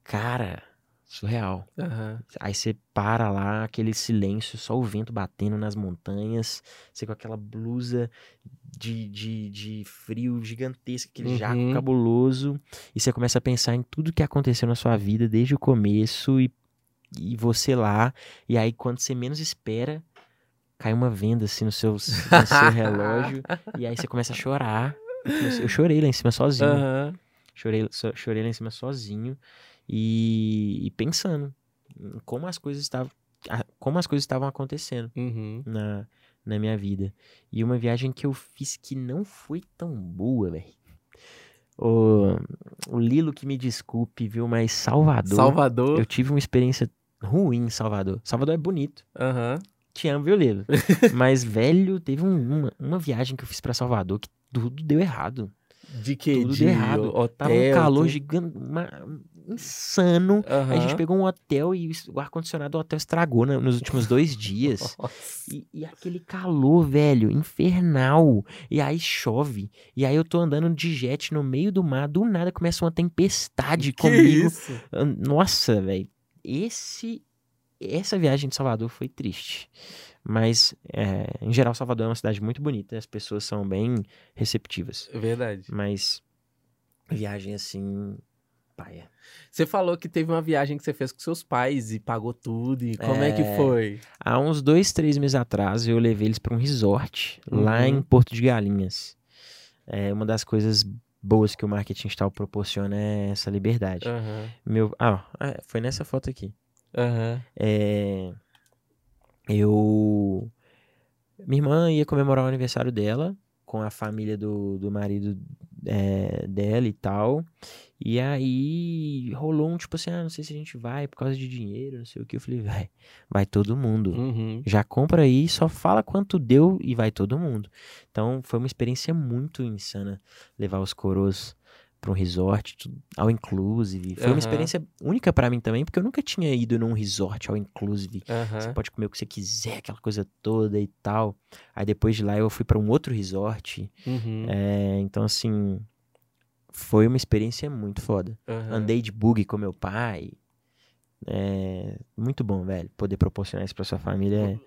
cara, surreal. Aham. Aí você para lá, aquele silêncio, só o vento batendo nas montanhas, você com aquela blusa de, de, de frio gigantesco, aquele jaco Uhum. cabuloso, e você começa a pensar em tudo que aconteceu na sua vida desde o começo, e, e você lá, e aí quando você menos espera, cai uma venda assim no seu, no seu relógio, e aí você começa a chorar. Eu chorei lá em cima sozinho. Aham. Chorei, so- chorei lá em cima sozinho e, e pensando em como as coisas estavam, como as coisas estavam acontecendo Uhum. na, na minha vida. E uma viagem que eu fiz que não foi tão boa, velho. O, o Lilo que me desculpe, viu? Mas Salvador, Salvador. eu tive uma experiência ruim em Salvador. Salvador é bonito. Aham. Te amo, viu, Lilo? Mas, velho, teve um- uma, uma viagem que eu fiz pra Salvador que tudo deu errado. De que? Tudo de errado. hotel, Tava um calor tudo? gigante, insano. Aí a gente pegou um hotel e o ar-condicionado do hotel estragou né, nos últimos dois dias. E, e aquele calor, velho, infernal. E aí chove. E aí eu tô andando de jet no meio do mar. Do nada começa uma tempestade Que comigo. isso? Nossa, velho. Esse. Essa viagem de Salvador foi triste. Mas, é, em geral, Salvador é uma cidade muito bonita. As pessoas são bem receptivas. É Verdade. Mas, viagem assim. Paia. Você falou que teve uma viagem que você fez com seus pais e pagou tudo. E como é, que É. foi? Há uns dois, três meses atrás, eu levei eles para um resort lá Uhum. em Porto de Galinhas. É uma das coisas boas que o marketing digital proporciona é essa liberdade. Aham. Meu, ah, é, foi nessa foto aqui. Aham. É, eu. Minha irmã ia comemorar o aniversário dela com a família do, do marido é, dela e tal. E aí rolou um tipo assim: ah, não sei se a gente vai por causa de dinheiro, não sei o que. Eu falei: vai, vai todo mundo. Uhum. Já compra aí, só fala quanto deu e vai todo mundo. Então foi uma experiência muito insana levar os coroas para um resort, ao inclusive. Foi Aham. uma experiência única para mim também, porque eu nunca tinha ido num resort ao inclusive. Você Aham. pode comer o que você quiser, aquela coisa toda e tal. Aí depois de lá eu fui para um outro resort. Uhum. É, então assim, foi uma experiência muito foda. Andei de bug com meu pai. É muito bom, velho. Poder proporcionar isso pra sua família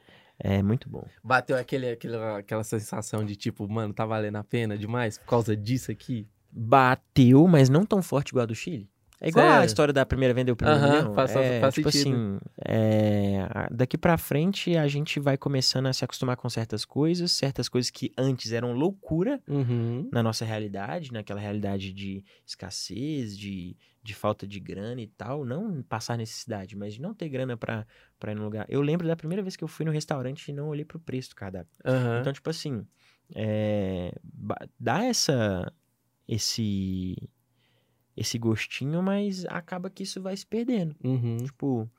é, é muito bom. Bateu aquele, aquele, aquela sensação de tipo, mano, tá valendo a pena demais por causa disso aqui? Bateu, mas não tão forte igual a do Chile. É igual a Sério? história da primeira venda o primeiro Aham, milhão. faz- é, faz tipo sentido. assim, é, a- daqui pra frente a gente vai começando a se acostumar com certas coisas, certas coisas que antes eram loucura Uhum. na nossa realidade, naquela realidade de escassez, de, de falta de grana e tal, não passar necessidade, mas de não ter grana pra, pra ir no lugar. Eu lembro da primeira vez que eu fui no restaurante e não olhei pro preço do cardápio. Então, tipo assim, é, dá essa, esse, esse gostinho, mas acaba que isso vai se perdendo. Uhum. Tipo,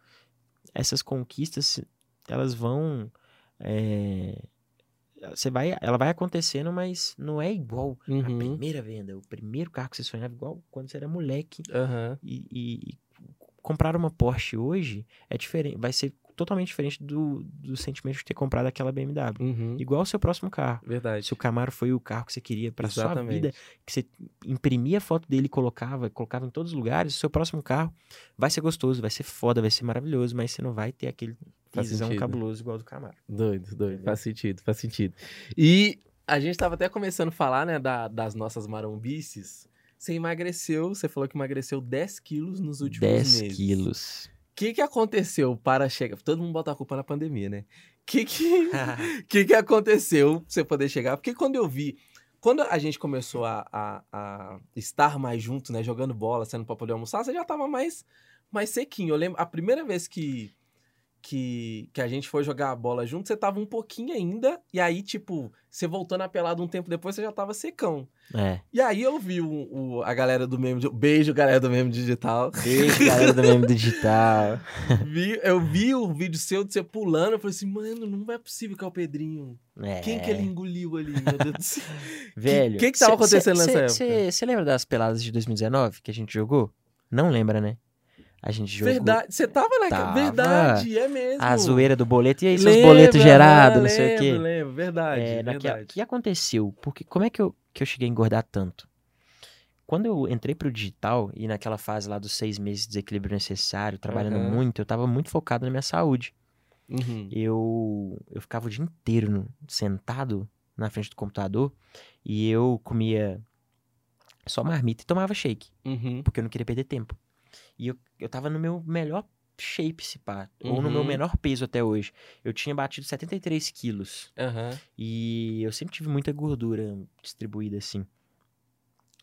essas conquistas, elas vão, é, você vai, ela vai acontecendo, mas não é igual a Uhum. primeira venda, o primeiro carro que você sonhava, igual quando você era moleque e, e- e comprar uma Porsche hoje é diferente, vai ser totalmente diferente do, do sentimento de ter comprado aquela BMW. Uhum. Igual o seu próximo carro. Verdade. Se o Camaro foi o carro que você queria para sua vida, que você imprimia a foto dele e colocava, colocava em todos os lugares, o seu próximo carro vai ser gostoso, vai ser foda, vai ser maravilhoso, mas você não vai ter aquele sentido. cabuloso igual do Camaro. Doido, doido. Entendeu? Faz sentido, faz sentido. E a gente tava até começando a falar, né, da- das nossas marombices. Você emagreceu, você falou que emagreceu 10 quilos nos últimos 10 meses. quilos. O que que aconteceu para chegar... Todo mundo bota a culpa na pandemia, né? O que que... que que aconteceu pra você poder chegar? Porque quando eu vi, quando a gente começou a, a- a estar mais junto, né, jogando bola, sendo pra poder almoçar, você já tava mais, mais sequinho. Eu lembro, a primeira vez que, que, que a gente foi jogar a bola junto, você tava um pouquinho ainda, e aí, tipo, você voltou na pelada um tempo depois, você já tava secão. é. E aí eu vi o, o- a galera do meme, beijo galera do meme digital. Beijo, galera do meme digital. Vi- eu vi o vídeo seu de você pulando, eu falei assim, mano, não é possível que é o Pedrinho. É. Quem que ele engoliu ali, meu Deus do céu? Velho. que que tava acontecendo nessa época? Você lembra das peladas de 2019 que a gente jogou? Não lembra, né? A gente jogou Verdade, você tava na Tava. Verdade, é mesmo. a zoeira do boleto. E aí, seus Lembro, boletos gerados, não sei o quê. Lembro, lembro, verdade, É, naquela- O que aconteceu? Porque como é que eu, que eu cheguei a engordar tanto? Quando eu entrei pro digital e naquela fase lá dos seis meses de desequilíbrio necessário, trabalhando Aham. muito, eu tava muito focado na minha saúde. Uhum. Eu, eu ficava o dia inteiro sentado na frente do computador e eu comia só marmita e tomava shake, Uhum. porque eu não queria perder tempo. E eu, eu tava no meu melhor shape, se pá, ou no meu Uhum. menor peso até hoje. Eu tinha batido 73 quilos. Aham. E eu sempre tive muita gordura distribuída assim.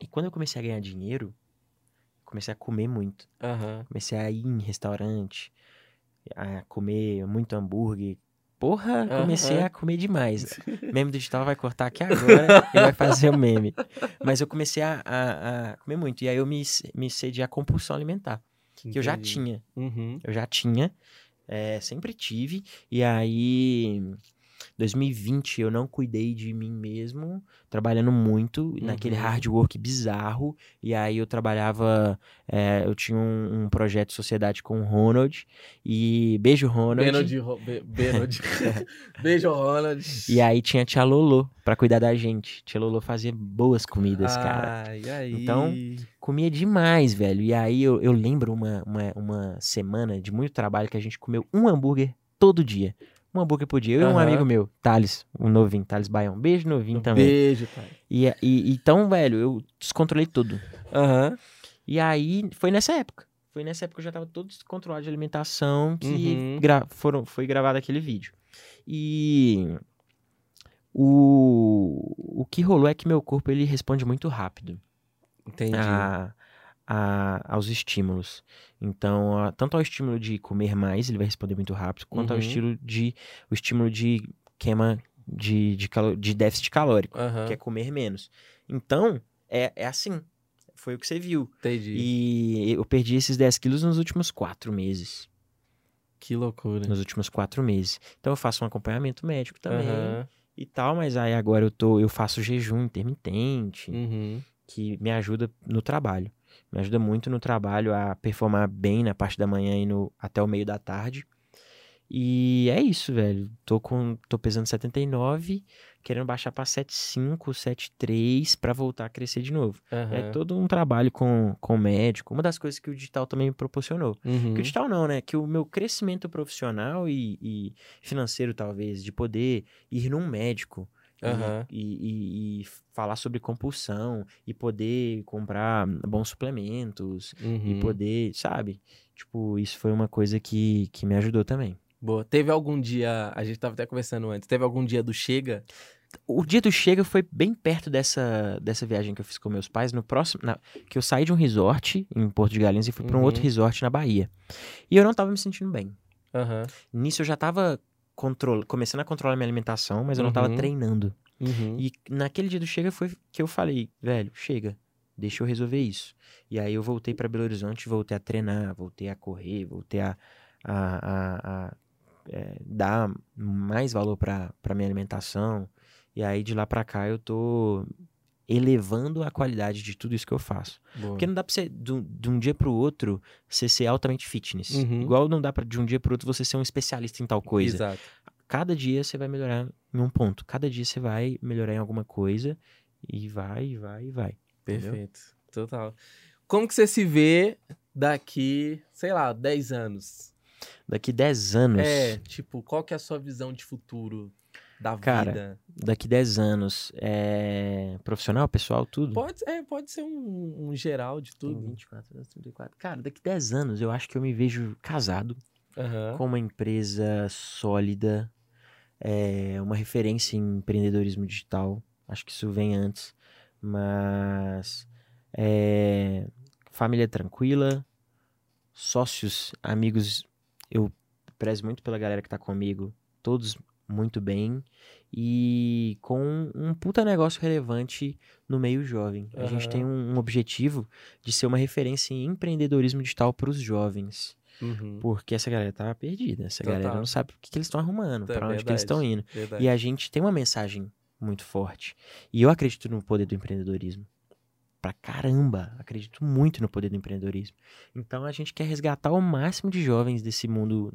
E quando eu comecei a ganhar dinheiro, comecei a comer muito. Aham. Comecei a ir em restaurante, a comer muito hambúrguer. Porra, comecei Aham. a comer demais. meme digital vai cortar aqui agora e vai fazer o meme. Mas eu comecei a, a- a comer muito. E aí eu me, me cedi à compulsão alimentar. Que eu já tinha. Uhum. Eu já tinha. é, sempre tive. E aí 2020 eu não cuidei de mim mesmo, trabalhando muito, naquele Uhum. hard work bizarro. E aí eu trabalhava, é, eu tinha um, um projeto de sociedade com o Ronald. E beijo, Ronald. Benod, Ro- Be- Benod. Beijo, Ronald. E aí tinha a tia Lolo pra cuidar da gente. Tia Lolo fazia boas comidas, cara. Ai, e aí? Então, Comia demais, velho. E aí eu, eu lembro uma, uma, uma semana de muito trabalho que a gente comeu um hambúrguer todo dia. Um hambúrguer por dia. Eu e um amigo meu, Thales, o novinho, Thales Baião. Beijo novinho também. Beijo, pai. E, e então, velho, eu descontrolei tudo. Aham. E aí foi nessa época. Foi nessa época que eu já tava todo descontrolado de alimentação que Uhum. gra- foram, foi gravado aquele vídeo. E o, o que rolou é que meu corpo ele responde muito rápido Entendi. a, a- aos estímulos. Então, a- tanto ao estímulo de comer mais, ele vai responder muito rápido, quanto ao Uhum. estilo de, o estímulo de queima de, de, calo- de déficit calórico, Aham. que é comer menos. Então, é, é assim. Foi o que você viu. Entendi. E eu perdi esses 10 quilos nos últimos quatro meses. Que loucura. Nos últimos quatro meses. Então, eu faço um acompanhamento médico também Aham. e tal, mas aí agora eu, tô, eu faço jejum intermitente Uhum. que me ajuda no trabalho. Me ajuda muito no trabalho a performar bem na parte da manhã e no, até o meio da tarde. E é isso, velho. Tô com tô pesando 79, querendo baixar pra 75, 73 pra voltar a crescer de novo. É Aham. todo um trabalho com com o médico. Uma das coisas que o digital também me proporcionou. Uhum. Que o digital não, né? Que o meu crescimento profissional e, e financeiro, talvez, de poder ir num médico e- Aham. e, e- e falar sobre compulsão e poder comprar bons suplementos Uhum. e poder, sabe? Tipo, isso foi uma coisa que, que me ajudou também. Boa. Teve algum dia, a gente tava até conversando antes, teve algum dia do Chega? O dia do Chega foi bem perto dessa, dessa viagem que eu fiz com meus pais, no próximo, na- que eu saí de um resort em Porto de Galinhas e fui pra um outro Uhum. resort na Bahia. E eu não tava me sentindo bem. Nisso eu já tava control... começando a controlar minha alimentação, mas eu não tava Uhum. treinando. Uhum. E naquele dia do Chega foi que eu falei, velho, chega, deixa eu resolver isso. E aí eu voltei pra Belo Horizonte, voltei a treinar, voltei a correr, voltei a, a, a- a, é, dar mais valor pra minha alimentação. E aí de lá pra cá eu tô elevando a qualidade de tudo isso que eu faço. Boa. Porque não dá pra você, de um- de um dia pro outro, você ser altamente fitness. Uhum. Igual não dá pra de um dia pro outro você ser um especialista em tal coisa Exato. cada dia você vai melhorar em um ponto. Cada dia você vai melhorar em alguma coisa e vai, e vai, e vai. Entendeu? Perfeito. Total. Como que você se vê daqui, sei lá, 10 anos? Daqui 10 anos, É, tipo, qual que é a sua visão de futuro da Cara, vida? daqui 10 anos, é profissional, pessoal, tudo? Pode, é, pode ser um, um geral de tudo. 24 anos, 34. Cara, daqui 10 anos eu acho que eu me vejo casado, Aham. com uma empresa sólida, é, uma referência em empreendedorismo digital. Acho que isso vem antes. Mas é, família tranquila, sócios, amigos, eu prezo muito pela galera que tá comigo, todos muito bem. E com um puta negócio relevante no meio jovem. A gente tem um, um objetivo de ser uma referência em empreendedorismo digital para os jovens. Uhum. Porque essa galera tá perdida. Essa Total. galera não sabe o que, que eles estão arrumando, É pra onde que eles verdade. estão indo. Verdade. E a gente tem uma mensagem muito forte. E eu acredito no poder do empreendedorismo. Pra caramba, acredito muito no poder do empreendedorismo. Então a gente quer resgatar o máximo de jovens desse mundo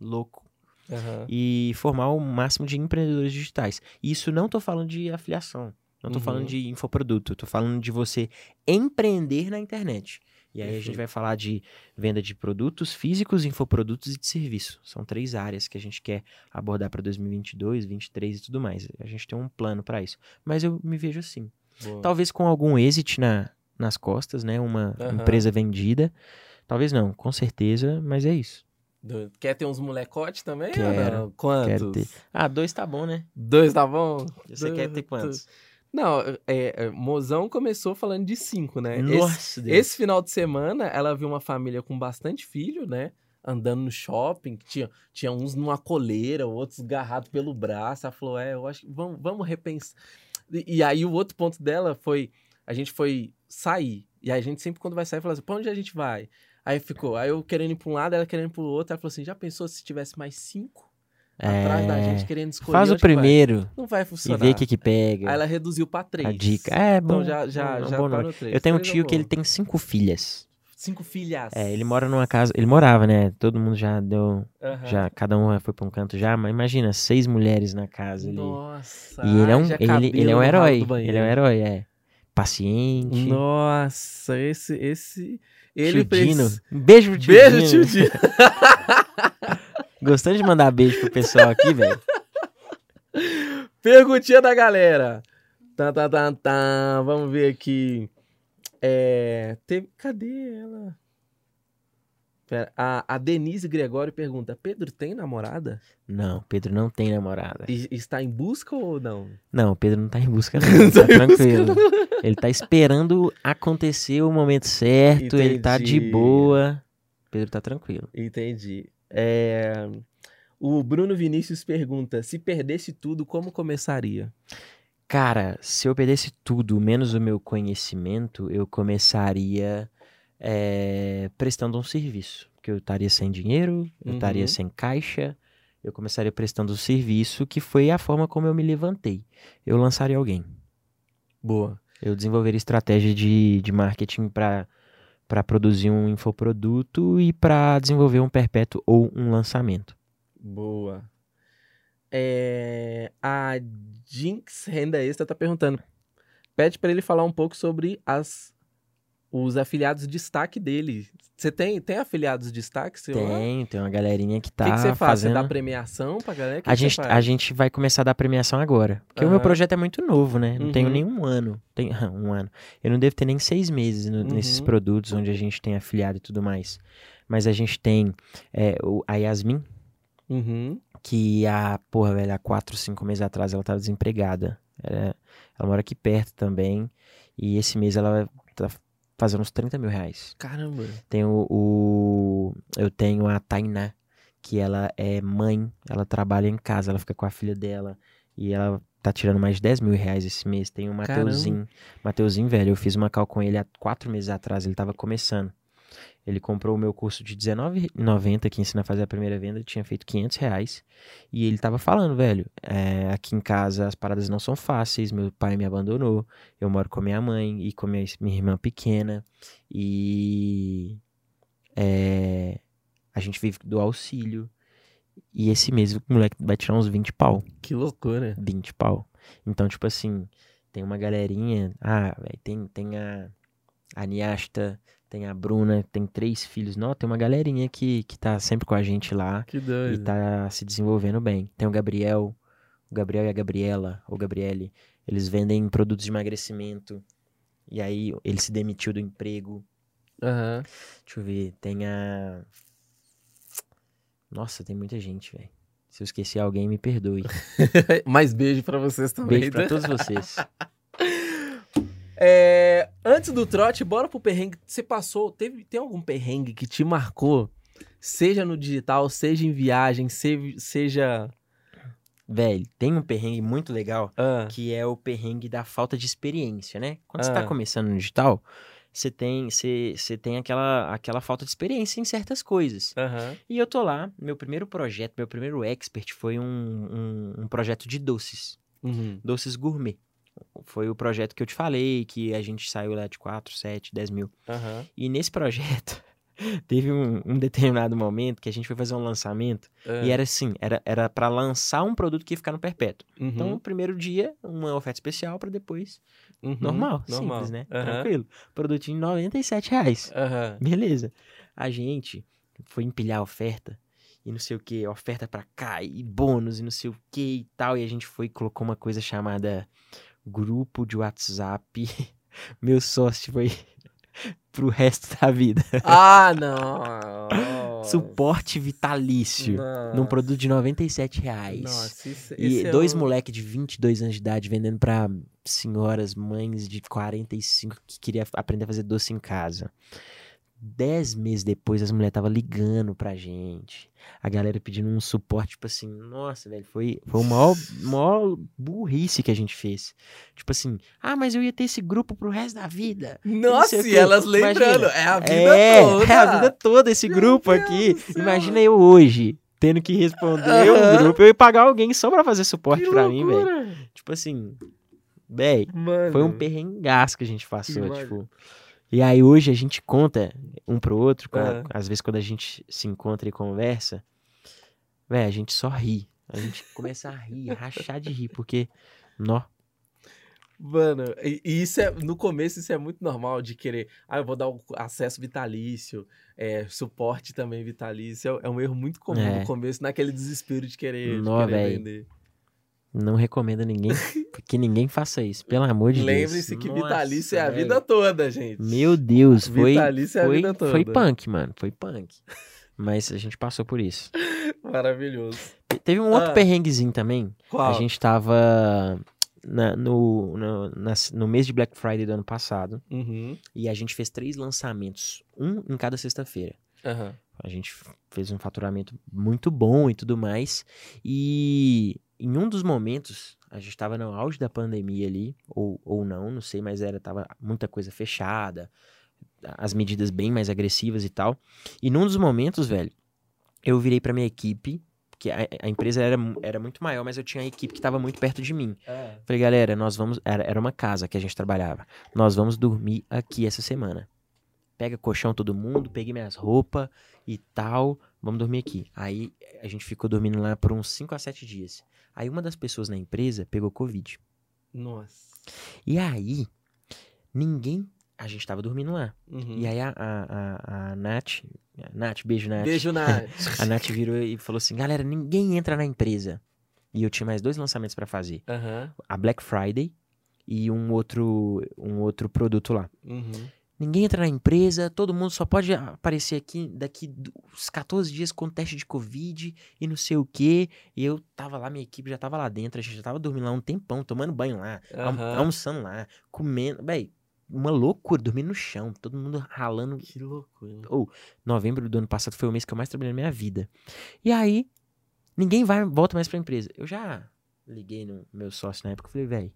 louco Aham. e formar o máximo de empreendedores digitais. E isso não tô falando de afiliação, não tô Uhum. falando de infoproduto, tô falando de você empreender na internet. E aí a gente vai falar de venda de produtos físicos, infoprodutos e de serviço. São três áreas que a gente quer abordar para 2022, 2023 e tudo mais. A gente tem um plano para isso. Mas eu me vejo assim. Boa. Talvez com algum exit na, nas costas, né? Uma Aham. empresa vendida. Talvez não, com certeza, mas é isso. Do- Quer ter uns molecotes também? ou Quero, não? Quantos? quero ter. Ah, dois tá bom, né? Dois tá bom? Você quer ter Dois- quantos? Não, é, é, Mozão começou falando de cinco, né? Esse, Nossa, Deus. esse final de semana, ela viu uma família com bastante filho, né? Andando no shopping, que tinha, tinha uns numa coleira, outros agarrados pelo braço. Ela falou, é, eu acho que vamos, vamos repensar. E, e aí o outro ponto dela foi, a gente foi sair. E aí a gente sempre, quando vai sair, fala assim, pra onde a gente vai? Aí ficou, aí eu querendo ir pra um lado, ela querendo ir pro outro. Ela falou assim, já pensou se tivesse mais cinco? atrás da É. gente querendo escolher. Faz o que vai. primeiro Não vai e funcionar. vê o que que pega. Aí ela reduziu pra três. A dica. É, bom. Então já, já, é já bom tá no três. Eu tenho um é tio que ele tem cinco filhas. Cinco filhas. É, ele mora numa casa. Ele morava, né? Todo mundo já deu. Aham. Já, cada um foi pra um canto já, mas imagina, seis mulheres na casa. Ele, Nossa. e ele é um, ele, ele é um herói. Ele é um herói, é. Paciente. Nossa, esse. esse... Ele Tio Dino. precisa. Um beijo pro tio Beijo, Dino. tio Dino. Gostando de mandar beijo pro pessoal aqui, velho. Perguntinha da galera. Tá, tá, tá, tá. Vamos ver aqui. É. Teve... Cadê ela? Pera, a, a Denise Gregório pergunta: Pedro tem namorada? Não, Pedro não tem namorada. E está em busca ou não? Não, Pedro não tá em busca, não. Não tá tá em busca, tranquilo. Ele tá esperando acontecer o momento certo, ele tá de Entendi. boa. Pedro tá tranquilo. Entendi. É, O Bruno Vinícius pergunta: se perdesse tudo, como começaria? Cara, se eu perdesse tudo, menos o meu conhecimento, eu começaria é, prestando um serviço. Porque eu estaria sem dinheiro, eu estaria Uhum. sem caixa, eu começaria prestando um serviço, que foi a forma como eu me levantei. Eu lançaria alguém. Boa. Eu desenvolveria estratégia de, de marketing para para produzir um infoproduto e para desenvolver um perpétuo ou um lançamento. Boa. É, A Jinx Renda Extra tá perguntando. Pede pra ele falar um pouco sobre as os afiliados de destaque dele. Você tem, tem afiliados de destaque? seu lá? Tem, tem uma galerinha que O tá que, que você faz? fazendo... Você dá premiação pra galera? O que A que gente, faz? a gente vai começar a dar premiação agora. Porque o meu projeto é muito novo, né? Não tenho Uhum. nem um ano. Tem, um ano. Eu não devo ter nem seis meses no- nesses Uhum. produtos onde a gente tem afiliado e tudo mais. Mas a gente tem é, o- a Yasmin, Uhum. que há, porra, velho, há quatro, cinco meses atrás ela tava desempregada. Ela, ela mora aqui perto também. E esse mês ela tá fazendo uns 30 mil reais. Caramba. Tem o, o- Eu tenho a Tainá, que ela é mãe, ela trabalha em casa, ela fica com a filha dela. E ela tá tirando mais de 10 mil reais esse mês. Tem o Mateuzinho. Mateuzinho, velho, eu fiz uma call com ele há quatro meses atrás, ele tava começando. Ele comprou o meu curso de R$19,90 que ensina a fazer a primeira venda, tinha feito 500 reais. E ele tava falando, velho, é, aqui em casa as paradas não são fáceis, meu pai me abandonou, eu moro com a minha mãe e com a minha, minha irmã pequena. E é, a gente vive do auxílio. E esse mês o moleque vai tirar uns 20 pau. Que loucura. 20 pau. Então, tipo assim, tem uma galerinha. Ah, velho, tem, tem a, a Niasta, tem a Bruna, tem três filhos. Não, tem uma galerinha que, que tá sempre com a gente lá Que e doido. tá se desenvolvendo bem. Tem o Gabriel, o Gabriel e a Gabriela, ou Gabriele. Eles vendem produtos de emagrecimento. E aí ele se demitiu do emprego. Aham. Deixa eu ver, tem a. Nossa, tem muita gente, velho. Se eu esqueci alguém, me perdoe. Mais beijo pra vocês também. Beijo pra tá? todos vocês. É, antes do trote, bora pro perrengue. Você passou, teve, tem algum perrengue que te marcou? Seja no digital, seja em viagem, se- seja. Velho, tem um perrengue muito legal Ah, que é o perrengue da falta de experiência, né? Quando você Ah. tá começando no digital, você tem, você, você tem aquela, aquela falta de experiência em certas coisas. E eu tô lá, meu primeiro projeto, meu primeiro expert foi um, um, um projeto de doces, Uhum. doces gourmet. Foi o projeto que eu te falei, que a gente saiu lá de 4, 7, 10 mil. Aham. E nesse projeto, teve um, um determinado momento que a gente foi fazer um lançamento. E era assim, era, era para lançar um produto que ia ficar no perpétuo. uhum, Então, primeiro dia, uma oferta especial para depois. uhum, Normal, normal. simples, né? Aham. Tranquilo. Produtinho 97 reais. Beleza. A gente foi empilhar a oferta e não sei o que, oferta pra cá e bônus e não sei o que e tal. E a gente foi e colocou uma coisa chamada grupo de WhatsApp. Meu sócio foi pro resto da vida. Ah, não. Suporte vitalício. Nossa. Num produto de 97 reais. Nossa, isso, E é dois o- moleques de 22 anos de idade vendendo pra senhoras, mães de 45 que queria aprender a fazer doce em casa. Dez meses depois, as mulheres estavam ligando pra gente. A galera pedindo um suporte, tipo assim, nossa, velho, foi, foi o maior, maior burrice que a gente fez. Tipo assim, ah, mas eu ia ter esse grupo pro resto da vida. Nossa, e elas lembrando. Imagina. É a vida é, toda. é a vida toda esse Meu grupo Deus aqui. Imagina eu hoje, tendo que responder o grupo, eu ia pagar alguém só pra fazer suporte Que pra mim, velho. loucura. Tipo assim, velho, foi um perrengaço que a gente passou, tipo. E aí hoje a gente conta um pro outro, É. às vezes quando a gente se encontra e conversa, velho, a gente só ri. A gente começa a rir, a rachar de rir, porque, nó, Mano, e, isso é, no começo isso é muito normal de querer, ah, eu vou dar acesso vitalício, é, suporte também vitalício, é, é um erro muito comum É. no começo, naquele desespero de querer, de querer vender. Não recomendo a ninguém, que ninguém faça isso, pelo amor de Deus. Lembre-se que Nossa, vitalício é a vida toda, gente. Meu Deus, foi, Vitalício é a foi, vida toda. foi punk, mano, foi punk. Mas a gente passou por isso. Maravilhoso. Te- Teve um outro Ah. perrenguezinho também, Qual? A gente tava na- no, no, nas- no mês de Black Friday do ano passado Uhum. e a gente fez três lançamentos, um em cada sexta-feira. Aham. A gente fez um faturamento muito bom e tudo mais. E em um dos momentos, a gente tava no auge da pandemia ali, ou, ou não, não sei, mas era, tava muita coisa fechada, as medidas bem mais agressivas e tal. E num dos momentos, velho, eu virei pra minha equipe, que a, a empresa era, era muito maior, mas eu tinha uma equipe que tava muito perto de mim. É. Falei, galera, nós vamos. Era, era uma casa que a gente trabalhava. Nós vamos dormir aqui essa semana. Pega colchão todo mundo, peguei minhas roupas e tal. Vamos dormir aqui. Aí a gente ficou dormindo lá por uns 5 a 7 dias. Aí uma das pessoas na empresa pegou Covid. Nossa. E aí, ninguém. A gente tava dormindo lá. Uhum. E aí a, a, a, a Nath. Nath, beijo, Nath. Beijo, Nath. A Nath virou e falou assim: galera, ninguém entra na empresa. E eu tinha mais dois lançamentos pra fazer Aham. a Black Friday e um outro, um outro produto lá. Uhum. Ninguém entra na empresa, todo mundo só pode aparecer aqui daqui uns 14 dias com teste de Covid e não sei o quê. E eu tava lá, minha equipe já tava lá dentro, a gente já tava dormindo lá um tempão, tomando banho lá, Aham. almoçando lá, comendo. Véi, uma loucura, dormindo no chão, todo mundo ralando. Que loucura. Novembro do ano passado foi o mês que eu mais trabalhei na minha vida. E aí, ninguém vai, volta mais pra empresa. Eu já liguei no meu sócio na época e falei, velho,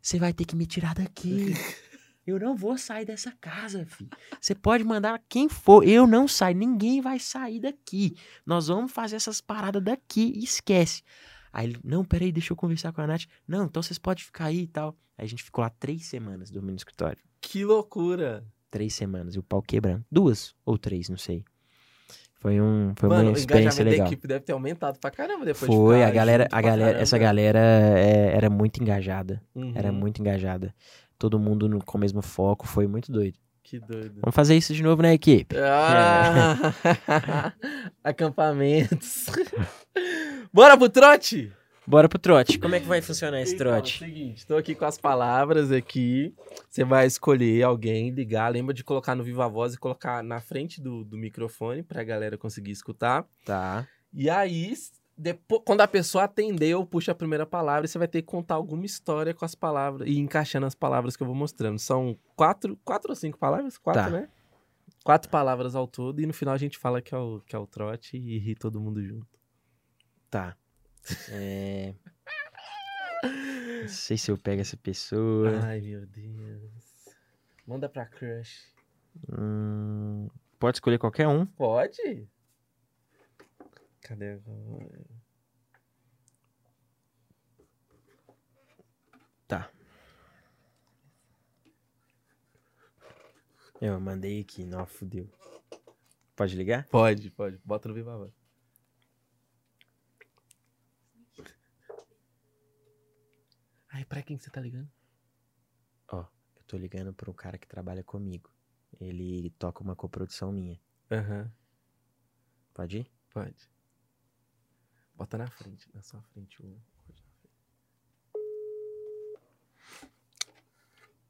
você vai ter que me tirar daqui. Eu não vou sair dessa casa, filho. Você pode mandar quem for, eu não saio. Ninguém vai sair daqui. Nós vamos fazer essas paradas daqui esquece. Aí ele, não, peraí, deixa eu conversar com a Nath. Não, então vocês podem ficar aí e tal. Aí a gente ficou lá três semanas dormindo no escritório. Que loucura. Três semanas e o pau quebrando. Duas ou três, não sei. Foi, um, foi Mano, uma o experiência engajamento legal. da equipe deve ter aumentado pra caramba depois de Foi, ficar a galera, a galera, essa galera é, era muito engajada. Uhum. Era muito engajada. Todo mundo no- com o mesmo foco, foi muito doido. Que doido. Vamos fazer isso de novo na equipe. Ah! Acampamentos. Bora pro trote? Bora pro trote. Como é que vai funcionar esse Então, trote? seguinte, tô aqui com as palavras aqui. Você vai escolher alguém, ligar. Lembra de colocar no Viva Voz e colocar na frente do, do microfone pra galera conseguir escutar. Tá. E aí, depois, quando a pessoa atendeu, puxa a primeira palavra e você vai ter que contar alguma história com as palavras e encaixando as palavras que eu vou mostrando. São quatro, quatro ou cinco palavras? Quatro, Tá. né? Quatro palavras ao todo e no final a gente fala que é o, que é o trote e ri todo mundo junto. Tá. É... Não sei se eu pego essa pessoa. Ai, meu Deus. Manda pra crush. Hum, Pode escolher qualquer um. Pode? Cadê? Tá. Eu mandei aqui, não, fudeu. Pode ligar? Pode, pode. Bota no Viva Voz. Ai, pra quem que você tá ligando? Ó, eu tô ligando um cara que trabalha comigo. Ele toca uma coprodução minha. Aham, Pode ir? pode. Bota na frente, na sua frente o.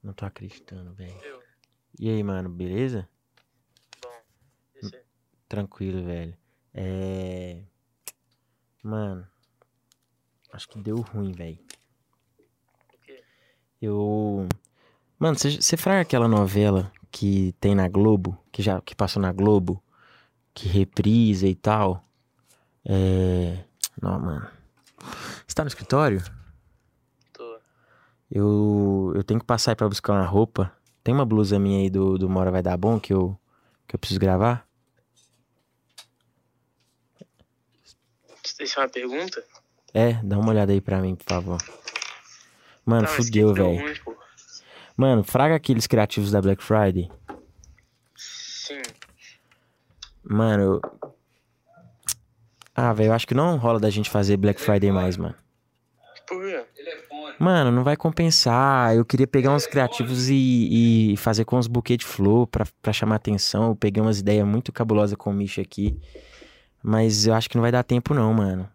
Não tô acreditando, velho. E aí, mano, beleza? Bom, e você? Tranquilo, velho. É. Mano. Acho que deu ruim, velho. Eu. Mano, você fraga aquela novela que tem na Globo, que já que passou na Globo, que reprisa e tal? É. Não, mano. Você tá no escritório? Tô. Eu, eu tenho que passar aí pra buscar uma roupa. Tem uma blusa minha aí do, do Mora Vai Dar Bom que eu, que eu preciso gravar? Isso é uma pergunta? É, dá uma olhada aí pra mim, por favor. Mano, Tá, mas fudeu, deu velho. Mano, fraga aqueles criativos da Black Friday. Sim. Mano, eu... Ah, velho, eu acho que não rola da gente fazer Black Friday mais, mano. Por quê? Mano, não vai compensar. Eu queria pegar uns criativos e, e fazer com uns buquê de flor pra, pra chamar atenção. Eu peguei umas ideias muito cabulosas com o Misha aqui. Mas eu acho que não vai dar tempo, não, mano.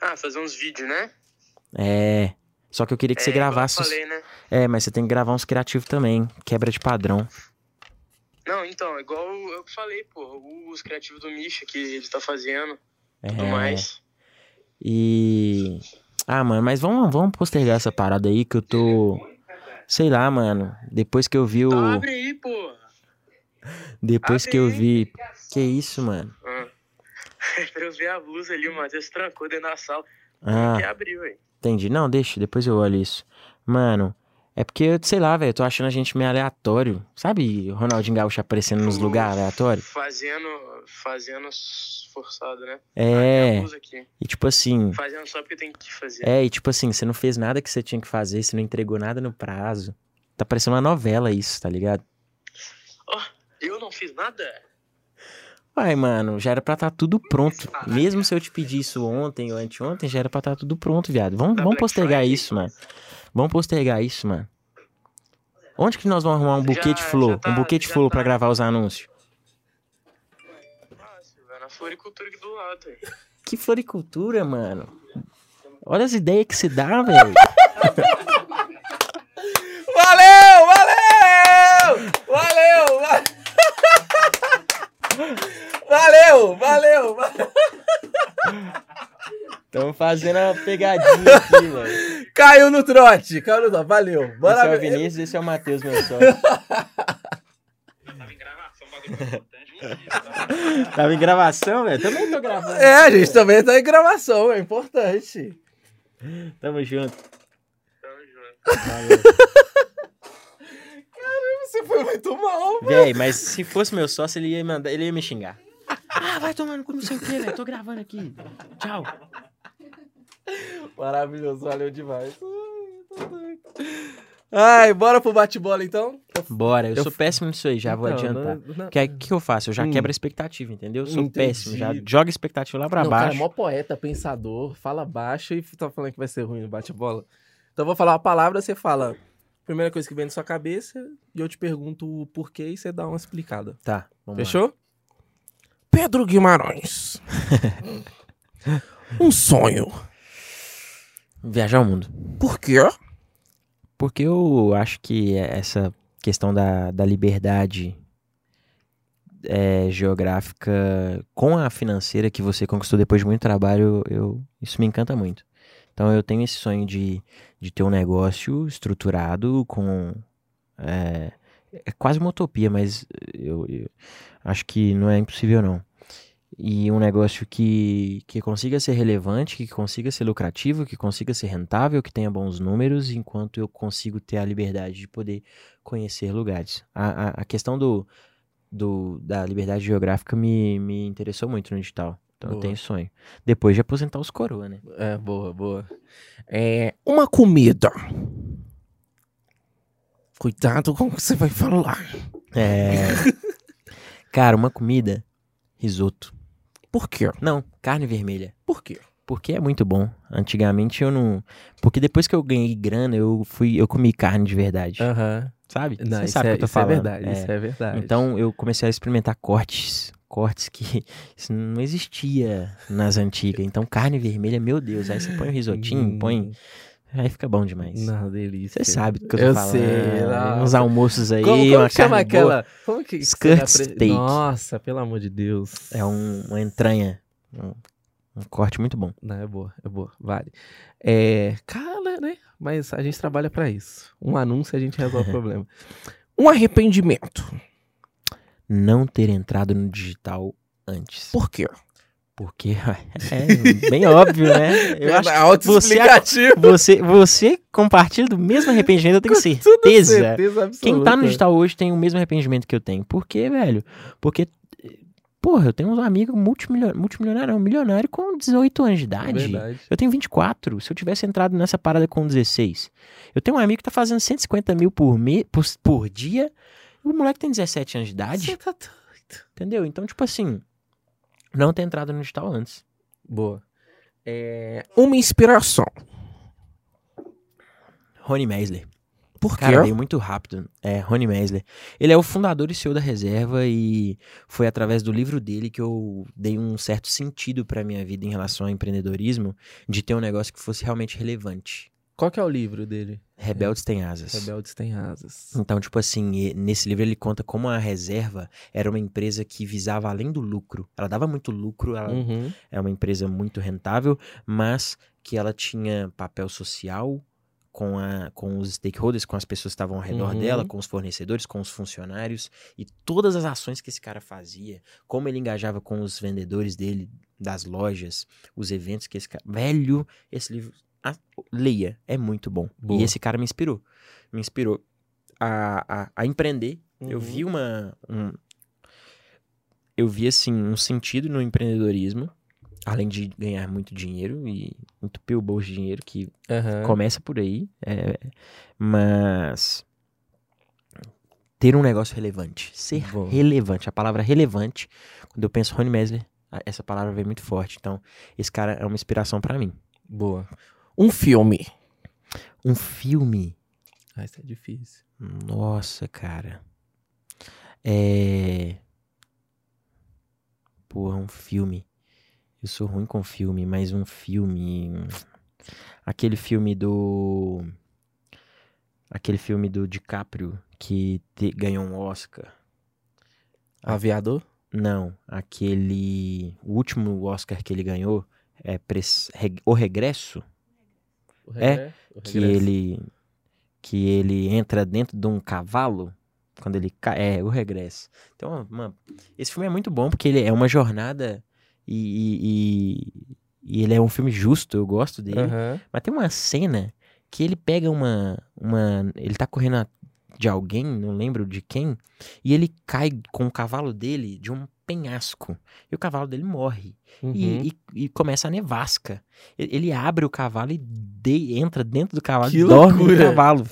Ah, fazer uns vídeos, né? É. Só que eu queria que você É, eu gravasse. os- falei, né? É, mas você tem que gravar uns criativos também. Quebra de padrão. Não, então, igual eu falei, pô, os criativos do Misha que ele tá fazendo, tudo É. mais. E. Ah, mano, mas vamos, vamos postergar essa parada aí que eu tô. Sei lá, mano. Depois que eu vi o. Tá, abre aí, pô. Depois abre que eu aí. vi. Que isso, mano? Pra eu ver a blusa ali, o Matheus trancou dentro da sala. Ah. Que abriu, aí. Entendi. Não, deixa, depois eu olho isso. Mano, é porque, sei lá, velho, eu tô achando a gente meio aleatório. Sabe Ronaldinho Gaúcho aparecendo nos lugares aleatórios? Fazendo, fazendo forçado, né? É. E tipo assim. Fazendo só porque tem que fazer. É, e tipo assim, você não fez nada que você tinha que fazer, você não entregou nada no prazo. Tá parecendo uma novela isso, tá ligado? Ó, eu não fiz nada? Ai, mano, já era pra estar tudo pronto. Mesmo se eu te pedir isso ontem ou anteontem, já era pra estar tudo pronto, viado. Vamos, vamos postergar isso, mano. Vamos postergar isso, mano. Onde que nós vamos arrumar um buquê de Já- flor? tá- um buquê de flor tá. pra gravar os anúncios? Ah, vai na floricultura aqui do lado, aí. Que floricultura, mano. Olha as ideias que se dá, velho. Valeu, valeu! Valeu! va- Valeu, valeu! valeu. Estamos fazendo uma pegadinha aqui, velho. Caiu no trote, caiu no trote, valeu. Bora Esse é o Vinícius, esse é o Matheus, meu sócio. Tava em gravação, bagulho importante. Tava em gravação, velho? Também tô gravando. É, a gente também tá em gravação, é importante. Tamo junto. Tamo junto. Você foi muito mal. Véi, mas se fosse meu sócio, ele ia, mandar, ele ia me xingar. Ah, vai tomando com não sei o que, velho. Tô gravando aqui. Tchau. Maravilhoso, valeu demais. Ai, tô doido. Ai, bora pro bate-bola então? Bora, eu, Eu sou f- péssimo nisso aí, já vou Então, adiantar. não- não- O que, que eu faço? Eu já Hum. quebro a expectativa, entendeu? Eu sou Entendi. péssimo, já joga a expectativa lá pra Não, cara, baixo. é mó poeta, pensador, fala baixo e tá falando que vai ser ruim no bate-bola. Então eu vou falar uma palavra, você fala primeira coisa que vem na sua cabeça e eu te pergunto o porquê e você dá uma explicada. Tá, vamos lá. Pedro Guimarães. um sonho. Viajar o mundo. Por quê? Porque eu acho que essa questão da, da liberdade é, geográfica com a financeira que você conquistou depois de muito trabalho, eu, isso me encanta muito. Então eu tenho esse sonho de, de ter um negócio estruturado com. É, é quase uma utopia, mas eu, eu acho que não é impossível não. E um negócio que, que consiga ser relevante, que consiga ser lucrativo, que consiga ser rentável, que tenha bons números, enquanto eu consigo ter a liberdade de poder conhecer lugares. A, a, a questão do, do, da liberdade geográfica me, me interessou muito no digital. Então eu Boa. tenho sonho. Depois de aposentar os coroa, né? É, boa, boa. É, uma comida. Cuidado com o que você vai falar. É... Cara, uma comida, risoto. Por quê? Não, carne vermelha. Por quê? Porque é muito bom. Antigamente eu não. Porque depois que eu ganhei grana, eu fui, eu comi carne de verdade. Aham. Sabe? Não, Você isso, sabe o é, que eu tô isso é falando. verdade, É. isso é verdade. Então eu comecei a experimentar cortes. Cortes que isso não existia nas antigas. Então carne vermelha, meu Deus. Aí você põe o risotinho, põe. Aí fica bom demais. Não, delícia. Você sabe do que eu tô Eu falando. sei, não. Uns almoços aí, Como, como uma que chama aquela? Como que Skirt pre- steak. Nossa, pelo amor de Deus. É um, uma entranha. Um, um corte muito bom. Não, é boa, é boa, vale. É, cara, né? Mas a gente trabalha pra isso. Um anúncio a gente resolve o problema. Um arrependimento. Não ter entrado no digital antes. Por quê? Porque é bem óbvio, né? Eu acho que você, você, você compartilha do mesmo arrependimento, eu tenho certeza. certeza. Quem tá no digital hoje tem o mesmo arrependimento que eu tenho. Por quê, velho? Porque Porra, eu tenho amigos multimilionários, multimilionário, não, milionário com 18 anos de É idade. verdade. Eu tenho 24. Se eu tivesse entrado nessa parada com 16. Eu tenho um amigo que tá fazendo 150 mil por, me, por, por dia. O moleque tem 17 anos de idade. Você tá doido. Entendeu? Então, tipo assim. Não ter entrado no digital antes. Boa. É, uma inspiração. Rony Meisler. Por quê? Cara, veio muito rápido. É, Rony Meisler. Ele é o fundador e CEO da Reserva e foi através do livro dele que eu dei um certo sentido pra minha vida em relação ao empreendedorismo, de ter um negócio que fosse realmente relevante. Qual que é o livro dele? Rebeldes têm asas. Rebeldes têm asas. Então, tipo assim, nesse livro ele conta como a Reserva era uma empresa que visava além do lucro. Ela dava muito lucro, ela Uhum. é uma empresa muito rentável, mas que ela tinha papel social com, a, com os stakeholders, com as pessoas que estavam ao redor Uhum. dela, com os fornecedores, com os funcionários e todas as ações que esse cara fazia, como ele engajava com os vendedores dele, das lojas, os eventos que esse cara. Velho, esse livro. A- leia, é muito bom. Boa. E esse cara me inspirou. Me inspirou a, a, a empreender. Eu Uhum. vi uma. um- eu vi, assim, um sentido no empreendedorismo. Além de ganhar muito dinheiro e entupir o bolso de dinheiro, que Aham. começa por aí. é, mas. Ter um negócio relevante. Ser Boa. relevante. A palavra relevante, quando eu penso Rony Mesler, essa palavra vem muito forte. Então, esse cara é uma inspiração pra mim. Boa. Um filme. Um filme. Ah, isso é difícil. Nossa, cara. É. Porra, um filme. Eu sou ruim com filme, mas um filme. Aquele filme do. Aquele filme do DiCaprio que te- ganhou um Oscar. Aviador? Não, aquele. O último Oscar que ele ganhou é Pres- Re- O Regresso. É, que ele que ele entra dentro de um cavalo quando ele cai, é o regresso. Então uma- esse filme é muito bom porque ele é uma jornada e, e- e- ele é um filme justo eu gosto dele. Aham. mas tem uma cena que ele pega uma uma ele tá correndo a- de alguém não lembro de quem e ele cai com o cavalo dele de um penhasco e o cavalo dele morre Uhum. e, e- e começa a nevasca. Ele abre o cavalo e de- entra dentro do cavalo Que e dorme no loucura! cavalo.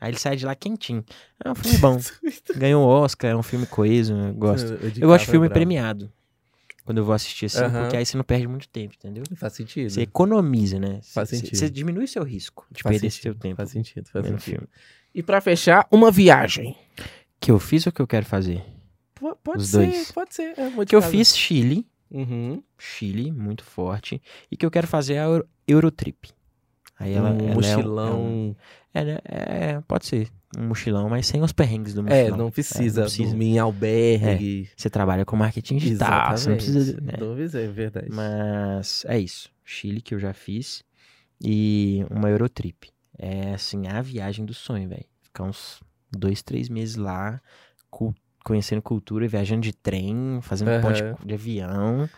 Aí ele sai de lá quentinho. É um filme bom. Ganhou um Oscar, é um filme coeso, eu gosto. O DiCaprio Eu gosto de é filme brabo. premiado. Quando eu vou assistir assim, Aham. porque aí você não perde muito tempo, entendeu? Faz sentido. Você economiza, né? Faz sentido. Você diminui seu risco de Faz perder esse sentido, seu tempo. Faz sentido, faz sentido. filme. E pra fechar, uma viagem. Que eu fiz ou que eu quero fazer? P- pode Os ser, dois. pode ser. É, Que eu fiz Chile. Uhum. Chile, muito forte. E que eu quero fazer a Euro- Eurotrip. Aí ela, um ela é mochilão. é um- É, né? É, pode ser. Um mochilão, mas sem os perrengues do É, mochilão. não precisa, É, não precisa. dormir em albergue. Você trabalha com marketing digital, você não precisa. né? Não precisa, é verdade. Mas é isso. Chile que eu já fiz. E uma Eurotrip. É assim, a viagem do sonho, velho. Ficar uns dois, três meses lá, cu- conhecendo cultura, viajando de trem, fazendo Aham. ponte de avião.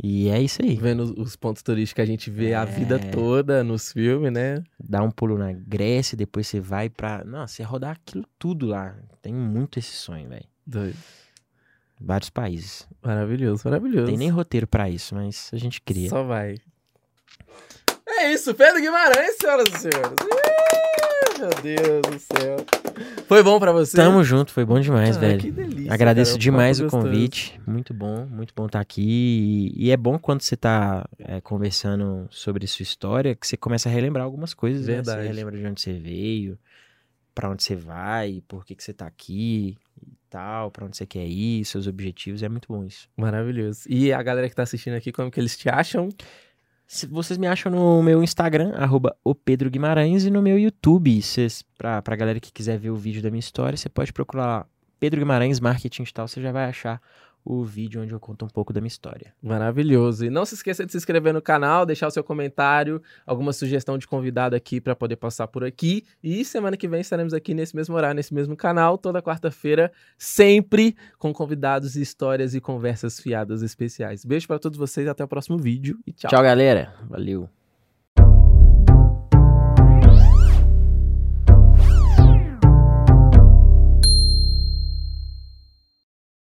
E é isso aí. Vendo os- os pontos turísticos que a gente vê a É. vida toda nos filmes, né? Dá um pulo na Grécia, depois você vai pra. Nossa, você rodar aquilo tudo lá. Tem muito esse sonho, velho. Doido. Vários países. Maravilhoso, maravilhoso. Tem nem roteiro pra isso, mas a gente cria. Só vai. É isso, Pedro Guimarães, senhoras e senhores. Ih, meu Deus do céu. Foi bom pra você? Tamo junto, foi bom demais, Ah, velho. Que delícia. Agradeço cara, demais o gostoso. convite. Muito bom, muito bom estar aqui. E, e é bom quando você tá é, conversando sobre sua história que você começa a relembrar algumas coisas. né? Verdade. Você relembra de onde você veio, pra onde você vai, por que, que você tá aqui e tal, pra onde você quer ir, seus objetivos. É muito bom isso. Maravilhoso. E a galera que tá assistindo aqui, como que eles te acham? Vocês me acham no meu Instagram, arroba o Pedro Guimarães, e no meu YouTube. Cês, pra, pra galera que quiser ver o vídeo da minha história, você pode procurar Pedro Guimarães Marketing e tal, você já vai achar o vídeo onde eu conto um pouco da minha história. Maravilhoso. E não se esqueça de se inscrever no canal, deixar o seu comentário, alguma sugestão de convidado aqui para poder passar por aqui. E semana que vem estaremos aqui nesse mesmo horário, nesse mesmo canal, toda quarta-feira, sempre com convidados, histórias e conversas fiadas especiais. Beijo para todos vocês, até o próximo vídeo e tchau. Tchau, galera. Valeu.